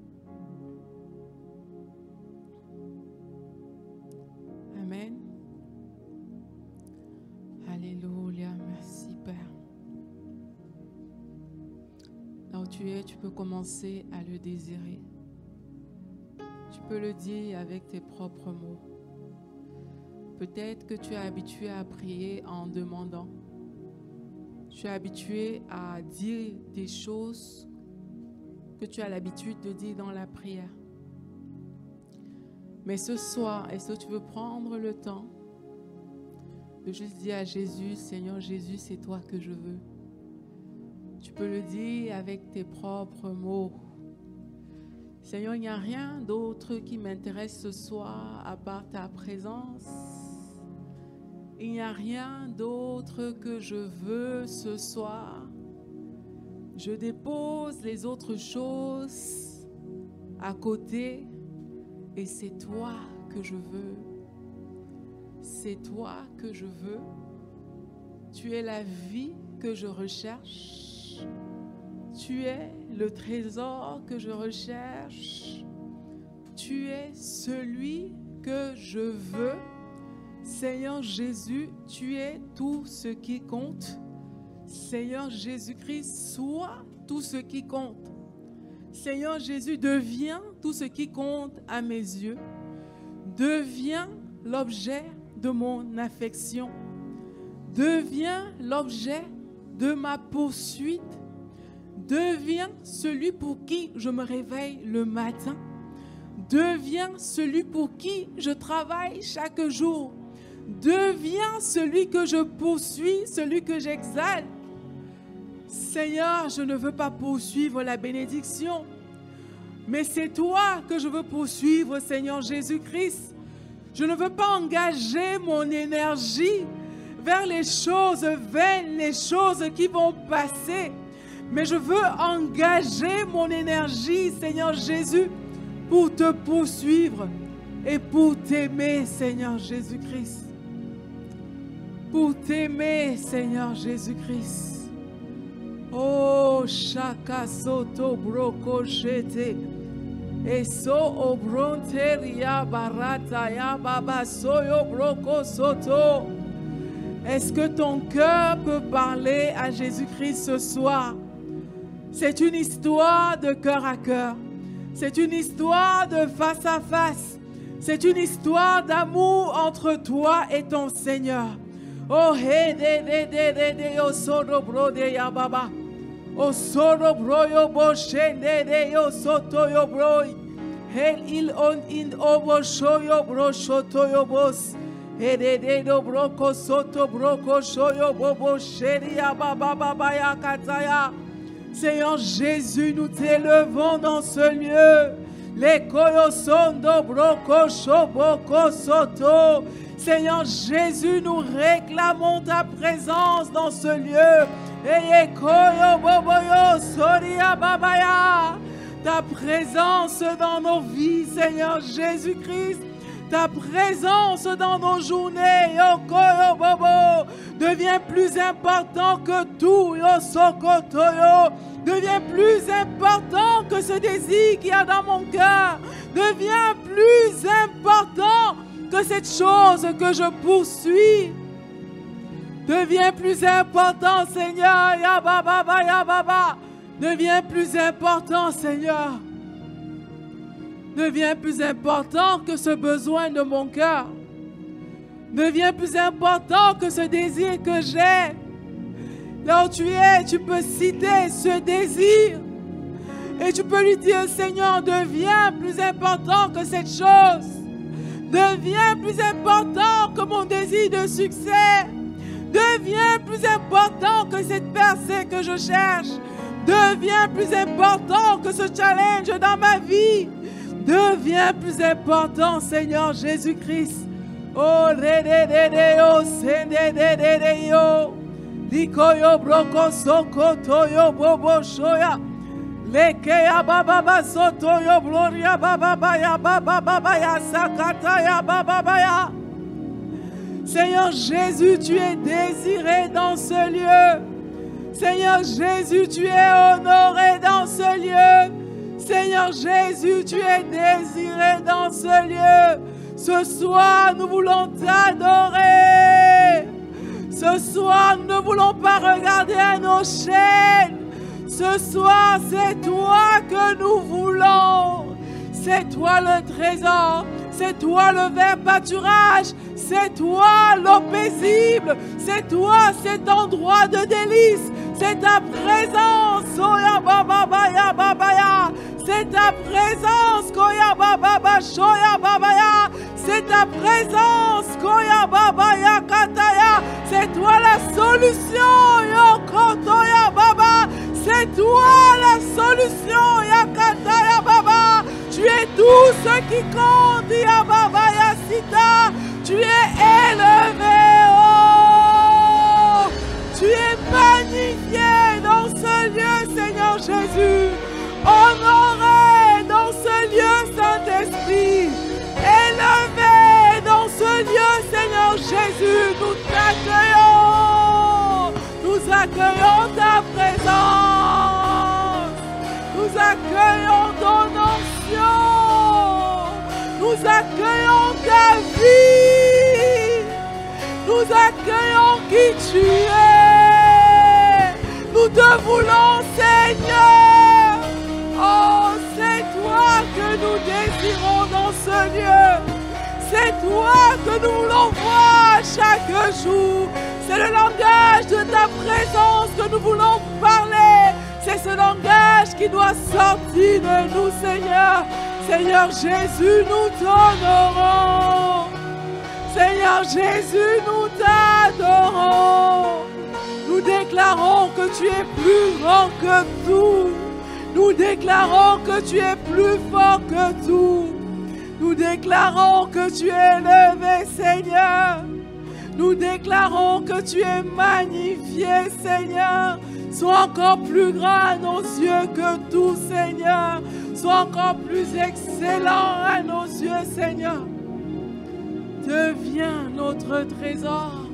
Commencer à le désirer. Tu peux le dire avec tes propres mots. Peut-être que tu es habitué à prier en demandant. Tu es habitué à dire des choses que tu as l'habitude de dire dans la prière. Mais ce soir, est-ce que tu veux prendre le temps de juste dire à Jésus, Seigneur Jésus, c'est toi que je veux? Tu peux le dire avec tes propres mots. Seigneur, il n'y a rien d'autre qui m'intéresse ce soir à part ta présence. Il n'y a rien d'autre que je veux ce soir. Je dépose les autres choses à côté et c'est toi que je veux c'est toi que je veux. Tu es la vie que je recherche. Tu es le trésor que je recherche. Tu es celui que je veux. Seigneur Jésus, tu es tout ce qui compte. Seigneur Jésus-Christ, sois tout ce qui compte. Seigneur Jésus, deviens tout ce qui compte à mes yeux. Deviens l'objet de mon affection. Deviens l'objet de ma poursuite. Deviens celui pour qui je me réveille le matin. Deviens celui pour qui je travaille chaque jour. Deviens celui que je poursuis, celui que j'exalte. Seigneur, je ne veux pas poursuivre la bénédiction, mais c'est toi que je veux poursuivre, Seigneur Jésus-Christ. Je ne veux pas engager mon énergie vers les choses vaines, les choses qui vont passer, mais je veux engager mon énergie, Seigneur Jésus, pour te poursuivre et pour t'aimer, Seigneur Jésus-Christ. Pour t'aimer, Seigneur Jésus-Christ. Oh, shaka soto broko shete. Eso obronte ria barata ya baba soyo broko soto. Est-ce que ton cœur peut parler à Jésus-Christ ce soir? C'est une histoire de cœur à cœur. C'est une histoire de face à face. C'est une histoire d'amour entre toi et ton Seigneur. Oh, he de de de de de yo soro bro de ya baba. Oh, soro bro yo bo shende de yo soto yo bro. Hel il on in obo sho yo bro shoto yo bos. He de de do bro ko soto bro ko sho yo bobo sheri ya baba baba ya kataya. Seigneur Jésus, nous t'élevons dans ce lieu. Les soto. Seigneur Jésus, nous réclamons ta présence dans ce lieu. Babaya. Ta présence dans nos vies, Seigneur Jésus-Christ. Ta présence dans nos journées, yo koyo bobo, devient plus important que tout, yo sokotoyo, devient plus important que ce désir qu'il y a dans mon cœur, devient plus important que cette chose que je poursuis. Devient plus important, Seigneur, ya baba, ba, ya baba, devient plus important, Seigneur devient plus important que ce besoin de mon cœur, devient plus important que ce désir que j'ai. Là tu es, tu peux citer ce désir et tu peux lui dire, Seigneur, deviens plus important que cette chose. Deviens plus important que mon désir de succès. Deviens plus important que cette percée que je cherche. Deviens plus important que ce challenge dans ma vie devient plus important, Seigneur Jésus-Christ. Oh, re de de de yo, sende de de de yo. Liko yo broko soko to yo bobo shoya. Leke ya baba ba soto yo gloria baba ba ya baba baba ya sakata ya baba ba ya. Seigneur Jésus, tu es désiré dans ce lieu. Seigneur Jésus, tu es honoré dans ce lieu. Seigneur Jésus, tu es désiré dans ce lieu. Ce soir, nous voulons t'adorer. Ce soir, nous ne voulons pas regarder à nos chaînes. Ce soir, c'est toi que nous voulons. C'est toi le trésor. C'est toi le vert pâturage. C'est toi l'eau paisible. C'est toi cet endroit de délice. C'est ta présence. Oh ya baba ya baba ya. C'est ta présence. Koya baba ba shoya baba ya. C'est ta présence. Koya baba ya kataya. C'est toi la solution. Yo kotoya baba. C'est toi la solution. Ya kataya baba. Tu es tout ce qui compte. Ya baba ya sita. Tu es élevé. Tu es magnifié dans ce lieu, Seigneur Jésus. Honoré dans ce lieu, Saint-Esprit. Élevé dans ce lieu, Seigneur Jésus. Nous t'accueillons. Nous accueillons ta présence. Nous accueillons ton onction. Nous accueillons ta vie. Nous accueillons qui tu es. Te voulons, Seigneur. Oh, c'est toi que nous désirons dans ce lieu. C'est toi que nous voulons voir chaque jour. C'est le langage de ta présence que nous voulons parler. C'est ce langage qui doit sortir de nous, Seigneur. Seigneur Jésus, nous t'honorons. Seigneur Jésus, nous t'adorons. Nous déclarons que tu es plus grand que tout. Nous déclarons que tu es plus fort que tout. Nous déclarons que tu es élevé, Seigneur. Nous déclarons que tu es magnifié, Seigneur. Sois encore plus grand à nos yeux que tout, Seigneur. Sois encore plus excellent à nos yeux, Seigneur. Deviens notre trésor.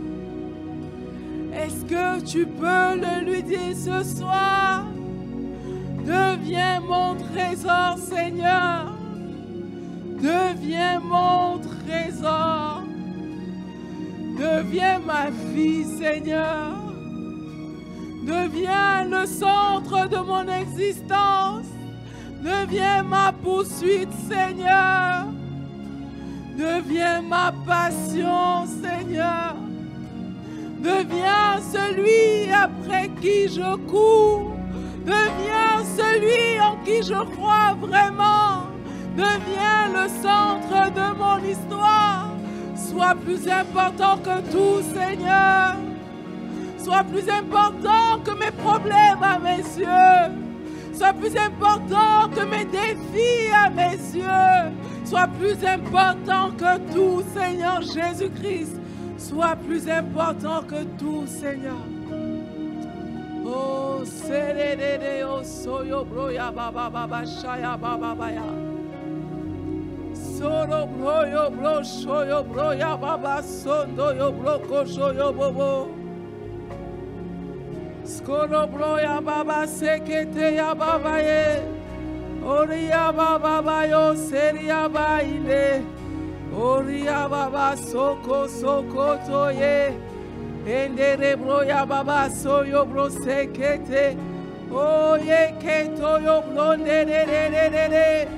Est-ce que tu peux le lui dire ce soir? Deviens mon trésor, Seigneur. Deviens mon trésor. Deviens ma vie, Seigneur. Deviens le centre de mon existence. Deviens ma poursuite, Seigneur. Deviens ma passion, Seigneur. Deviens celui après qui je cours. Deviens celui en qui je crois vraiment. Deviens le centre de mon histoire. Sois plus important que tout, Seigneur. Sois plus important que mes problèmes à mes yeux. Sois plus important que mes défis à mes yeux. Sois plus important que tout, Seigneur Jésus-Christ. Sois plus important que tout, Seigneur. Oh, sererere, oh, soyo, broya, baba, baba, shaya, baba, baya. Soro, broyo, bro, shoyo, broya, baba, sondo, yo, bro, kosho, yo, bobo. Skoro, broya, baba, sekete, ya, baba, ye. Oria, baba, bayo, seria, baile. Oria, baba, soko, soko, toye. Endere broya baba soyo bro sekete. Oye keto yo blonde de de de de de.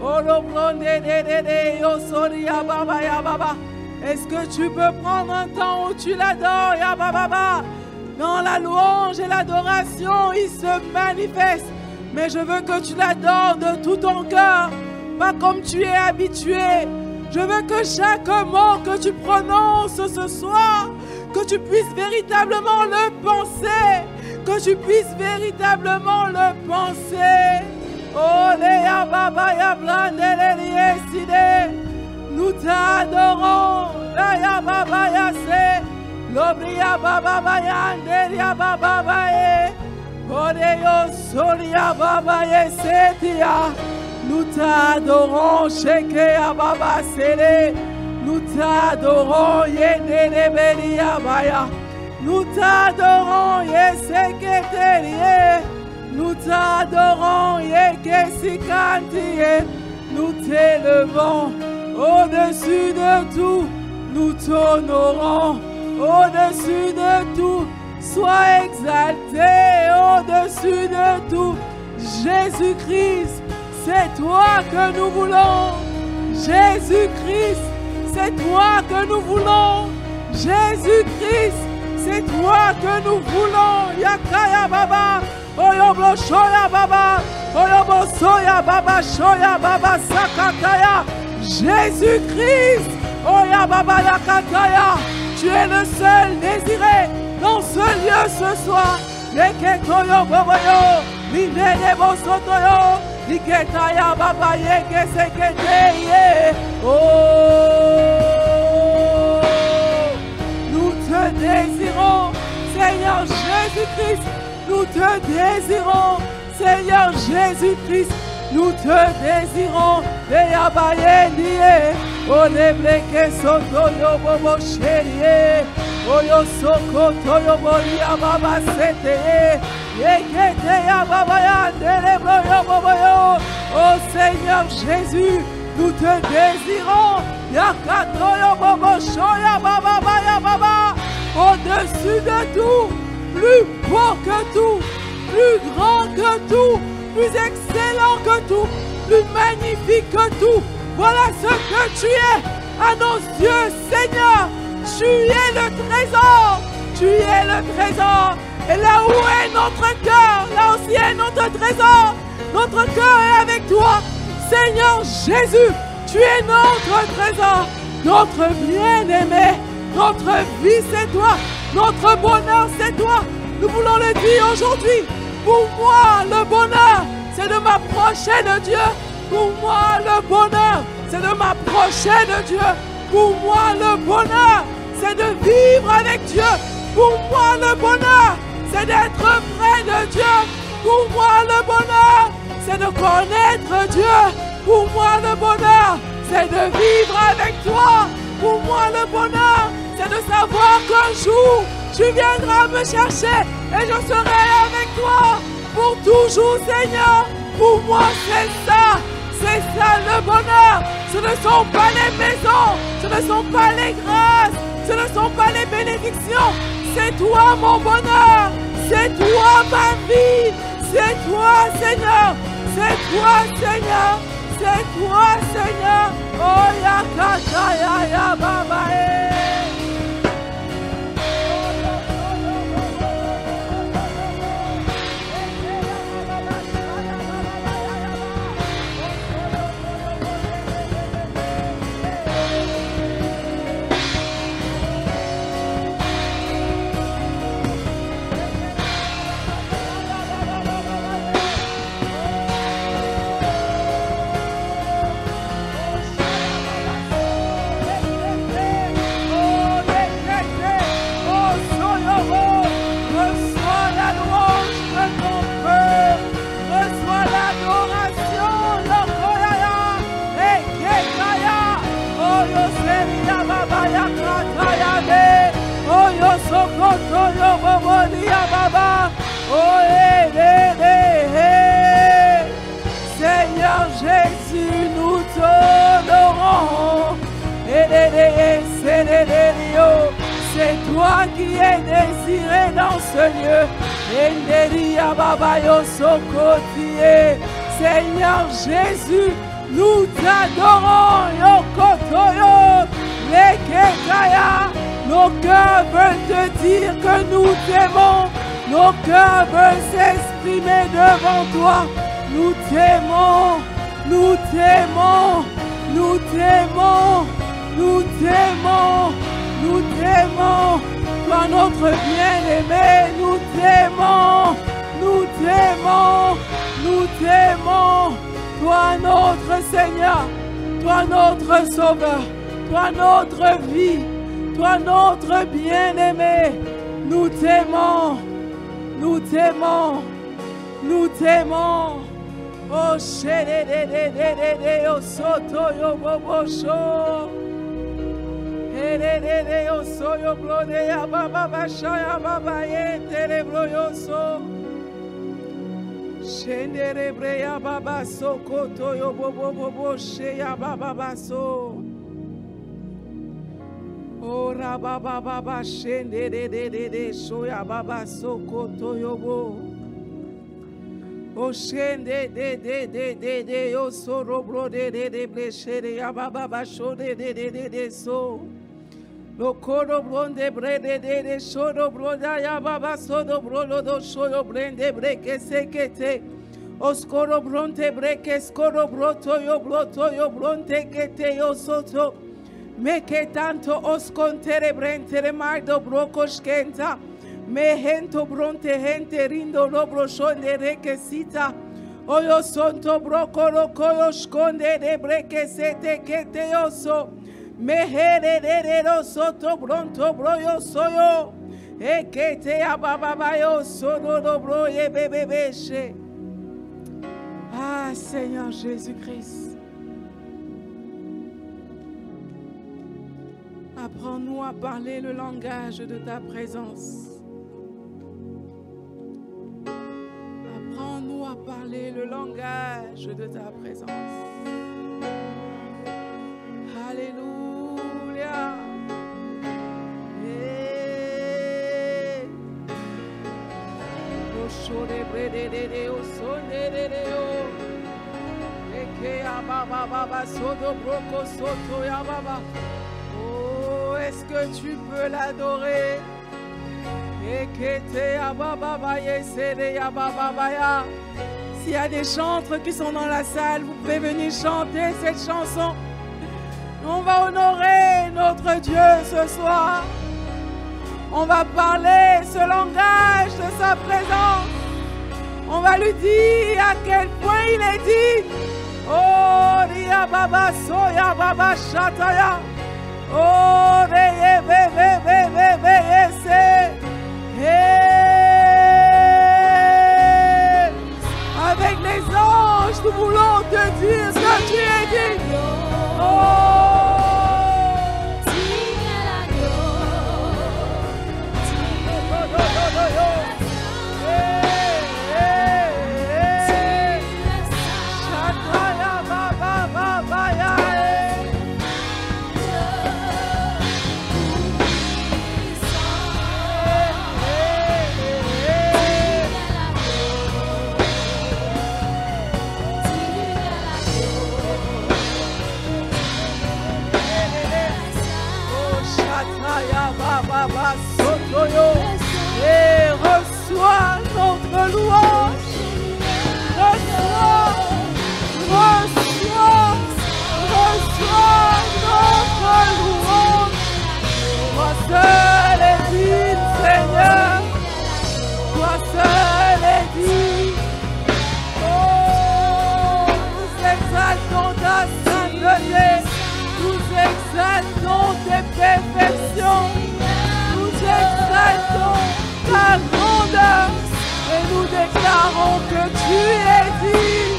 Oro blonde de de de yo soria baba ya baba. Est-ce que tu peux prendre un temps où tu l'adores ya baba? Dans la louange et l'adoration, il se manifeste. Mais je veux que tu l'adores de tout ton cœur, pas comme tu es habitué. Je veux que chaque mot que tu prononces ce soir, que tu puisses véritablement le penser, que tu puisses véritablement le penser. Nous t'adorons, Lobria nous t'adorons, Sheke Baba Sele. Nous t'adorons, Yénénébéli Abaya. Nous t'adorons, Yeseketerie. Nous t'adorons, Yekesikantie. Nous t'élevons au-dessus de tout. Nous t'honorons au-dessus de tout. Sois exalté au-dessus de tout. Jésus-Christ, c'est toi que nous voulons. Jésus-Christ, c'est toi que nous voulons. Jésus-Christ, c'est toi que nous voulons. Yakaya Baba, Oyoblo Shoya Baba, Oyobo Soya Baba, Shoya Baba Sakataya. Jésus-Christ, Oya Baba Yakataya, tu es le seul désiré dans ce lieu ce soir. Leketoyo Boboyo, Minene Sotoyo. Iketaya baba yeke sekete. Oh, nous te désirons, Seigneur Jésus-Christ. Nous te désirons, Seigneur Jésus-Christ. Nous te désirons, Eyabaye niye. Olebleke soto yo bobo sherie. Oyo soko toyo bolia baba sete. Oh Seigneur Jésus, nous te désirons. Au-dessus de tout, plus beau que tout, plus grand que tout, plus excellent que tout, plus magnifique que tout. Voilà ce que tu es à nos yeux, Seigneur. Tu es le trésor, tu es le trésor. Et là où est notre cœur, là aussi est notre trésor. Notre cœur est avec toi. Seigneur Jésus, tu es notre trésor, notre bien-aimé. Notre vie, c'est toi. Notre bonheur, c'est toi. Nous voulons le dire aujourd'hui. Pour moi, le bonheur, c'est de m'approcher de Dieu. Pour moi, le bonheur, c'est de m'approcher de Dieu. Pour moi, le bonheur, c'est de vivre avec Dieu. Pour moi, le bonheur, c'est d'être près de Dieu. Pour moi, le bonheur, c'est de connaître Dieu. Pour moi, le bonheur, c'est de vivre avec toi. Pour moi, le bonheur, c'est de savoir qu'un jour, tu viendras me chercher et je serai avec toi pour toujours, Seigneur. Pour moi, c'est ça. C'est ça le bonheur. Ce ne sont pas les maisons, ce ne sont pas les grâces, ce ne sont pas les bénédictions. C'est toi mon bonheur. C'est toi ma vie. C'est toi, Seigneur. C'est toi, Seigneur. C'est toi, Seigneur. Oh, ya, ya, baba, Seigneur Jésus, nous t'honorons. C'est toi qui es désiré dans ce lieu. Seigneur Jésus, nous t'adorons. Nos cœurs veulent te dire que nous t'aimons. Nos cœurs veulent s'exprimer devant toi. Nous t'aimons, nous t'aimons, nous t'aimons, nous t'aimons, nous t'aimons. Toi notre bien-aimé, nous t'aimons, nous t'aimons, nous t'aimons. Toi notre Seigneur, toi notre Sauveur, toi notre vie, toi notre bien-aimé. Nous t'aimons, nous t'aimons, nous t'aimons. Oh, oh, soto, yo, bobo, sho. Ba, so. Oh, ra, ba, ba, ba, ba, shende, de, de, de, de, sho, ya, ba, ba, so, koto, yo, bo. Oshende de de de de de yo soro bro de de de bleshere ya baba basho de de de de de so. Lo koro blonde bre de de de shoro bro da ya baba sodo bro lo do shoro brende bre que se que te. Oskoro bronte bre que skoro broto yo broto yo bronte que te yo soto. Me que tanto oscontere brentere mardo broco skenta. Me hento bronte gente rindo lobro shonde requesita. Oyo sonto broco loco yo sconde de breque sete que te oso. Me here de de ro soto bronto bro yo soyo. E que te ababa yo sono do bro ye bebe beche. Ah Seigneur Jésus-Christ. Apprends-nous à parler le langage de ta présence. Apprends-nous à parler le langage de ta présence. Alléluia. Eh. Est-ce que tu peux l'adorer? S'il y a des chantres qui sont dans la salle, vous pouvez venir chanter cette chanson. On va honorer notre Dieu ce soir. On va parler ce langage de sa présence. On va lui dire à quel point il est dit. Oh, Baba Soya Baba Shataya. Oh. Avec les anges, nous voulons te dire que tu es. Oh. Nous exaltons ta grandeur et nous déclarons que tu es digne.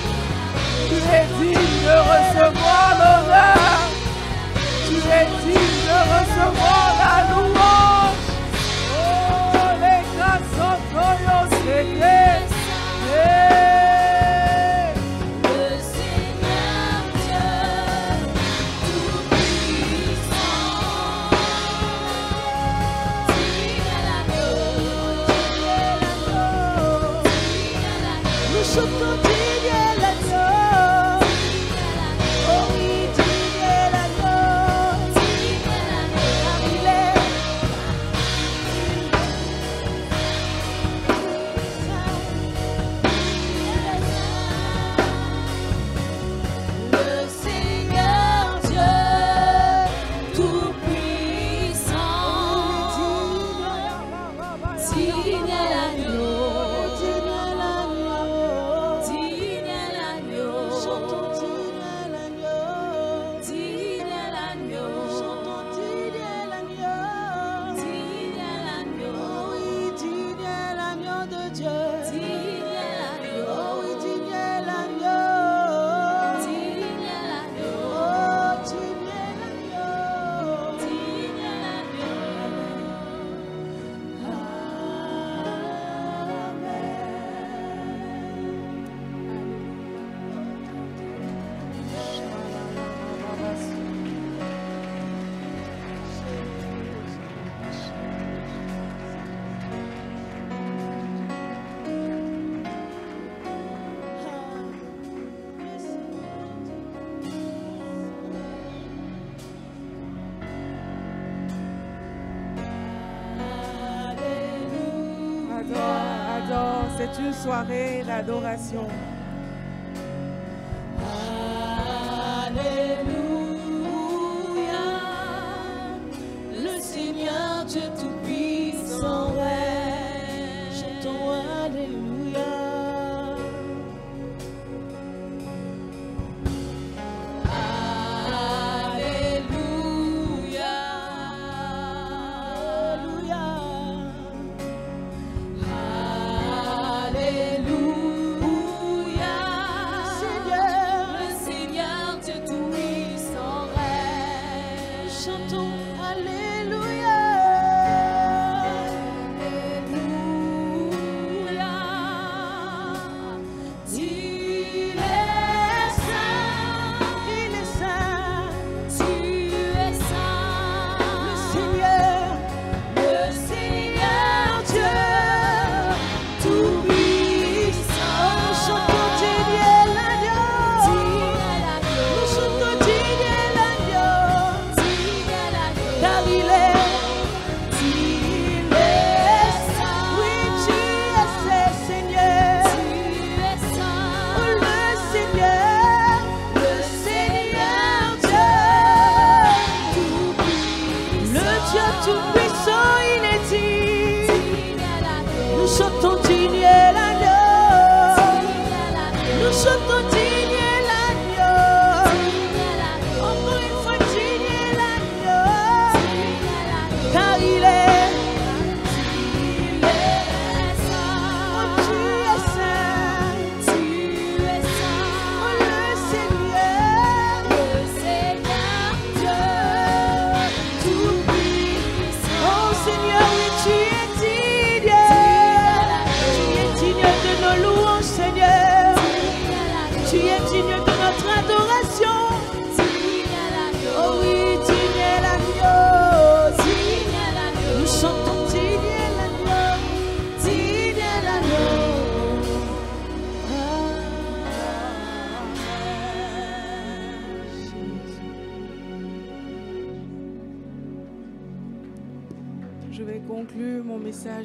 Tu es digne de recevoir l'honneur. Tu es digne de recevoir C'est une soirée d'adoration.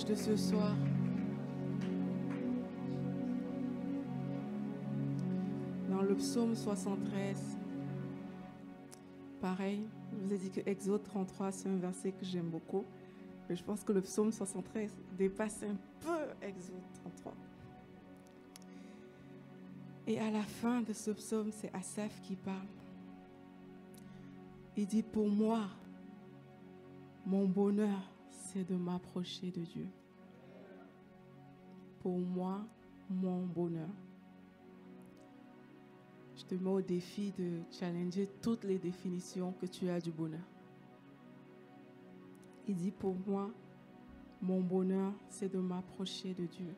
De ce soir. Dans le psaume 73, pareil, je vous ai dit que Exode 33, c'est un verset que j'aime beaucoup. Mais je pense que le psaume 73 dépasse un peu Exode 33. Et à la fin de ce psaume, c'est Asaph qui parle. Il dit, pour moi, mon bonheur, de m'approcher de Dieu. Pour moi, mon bonheur. Je te mets au défi de challenger toutes les définitions que tu as du bonheur. Il dit, pour moi, mon bonheur, c'est de m'approcher de Dieu.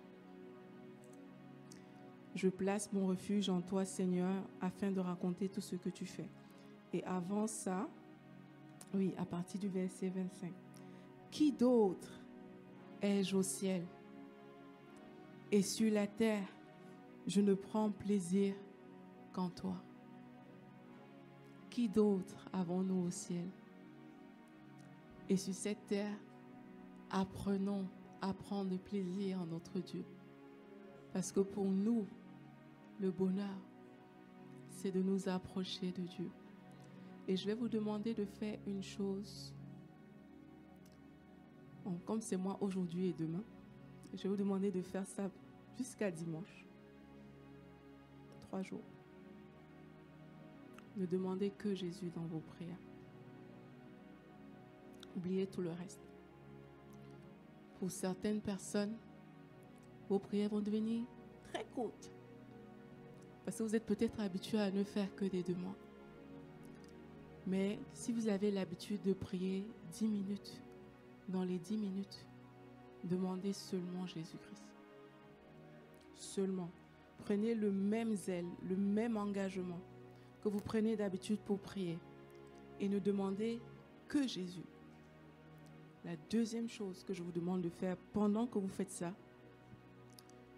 Je place mon refuge en toi, Seigneur, afin de raconter tout ce que tu fais. Et avant ça, oui, à partir du verset 25. Qui d'autre ai-je au ciel? Et sur la terre, je ne prends plaisir qu'en toi. Qui d'autre avons-nous au ciel? Et sur cette terre, apprenons à prendre plaisir en notre Dieu. Parce que pour nous, le bonheur, c'est de nous approcher de Dieu. Et je vais vous demander de faire une chose. Comme c'est moi aujourd'hui et demain, je vais vous demander de faire ça jusqu'à dimanche. Trois jours. Ne demandez que Jésus dans vos prières. Oubliez tout le reste. Pour certaines personnes, vos prières vont devenir très courtes. Parce que vous êtes peut-être habitué à ne faire que des demandes. Mais si vous avez l'habitude de prier 10 minutes, dans les 10 minutes, demandez seulement Jésus-Christ. Seulement. Prenez le même zèle, le même engagement que vous prenez d'habitude pour prier. Et ne demandez que Jésus. La deuxième chose que je vous demande de faire pendant que vous faites ça,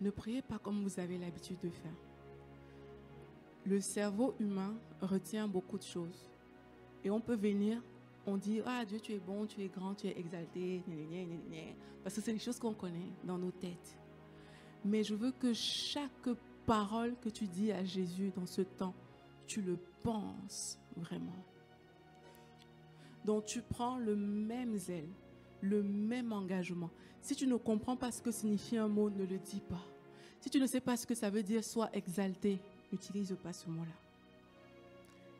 ne priez pas comme vous avez l'habitude de faire. Le cerveau humain retient beaucoup de choses. Et on peut venir, on dit, ah Dieu, tu es bon, tu es grand, tu es exalté, parce que c'est des choses qu'on connaît dans nos têtes. Mais je veux que chaque parole que tu dis à Jésus dans ce temps, tu le penses vraiment. Donc tu prends le même zèle, le même engagement. Si tu ne comprends pas ce que signifie un mot, ne le dis pas. Si tu ne sais pas ce que ça veut dire, sois exalté. N'utilise pas ce mot-là.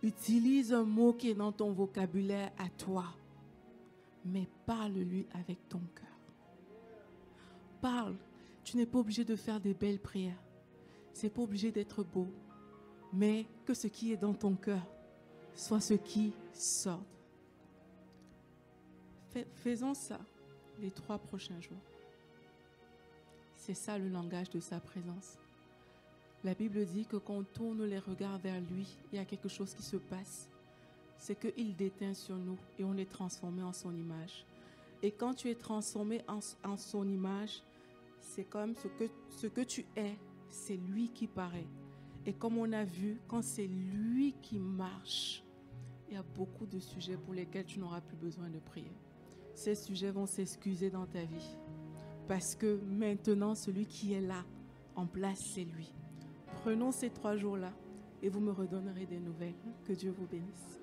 Utilise un mot qui est dans ton vocabulaire à toi, mais parle-lui avec ton cœur. Parle. Tu n'es pas obligé de faire des belles prières. C'est pas obligé d'être beau, mais que ce qui est dans ton cœur soit ce qui sort. Fais- Faisons ça les trois prochains jours. C'est ça le langage de sa présence. La Bible dit que quand on tourne les regards vers lui, il y a quelque chose qui se passe. C'est qu'il déteint sur nous et on est transformé en son image. Et quand tu es transformé en, son image, c'est comme ce que, ce que tu es, c'est lui qui paraît. Et comme on a vu, quand c'est lui qui marche, il y a beaucoup de sujets pour lesquels tu n'auras plus besoin de prier. Ces sujets vont s'excuser dans ta vie. Parce que maintenant, celui qui est là, en place, c'est lui. Prenons ces trois jours-là et vous me redonnerez des nouvelles. Que Dieu vous bénisse.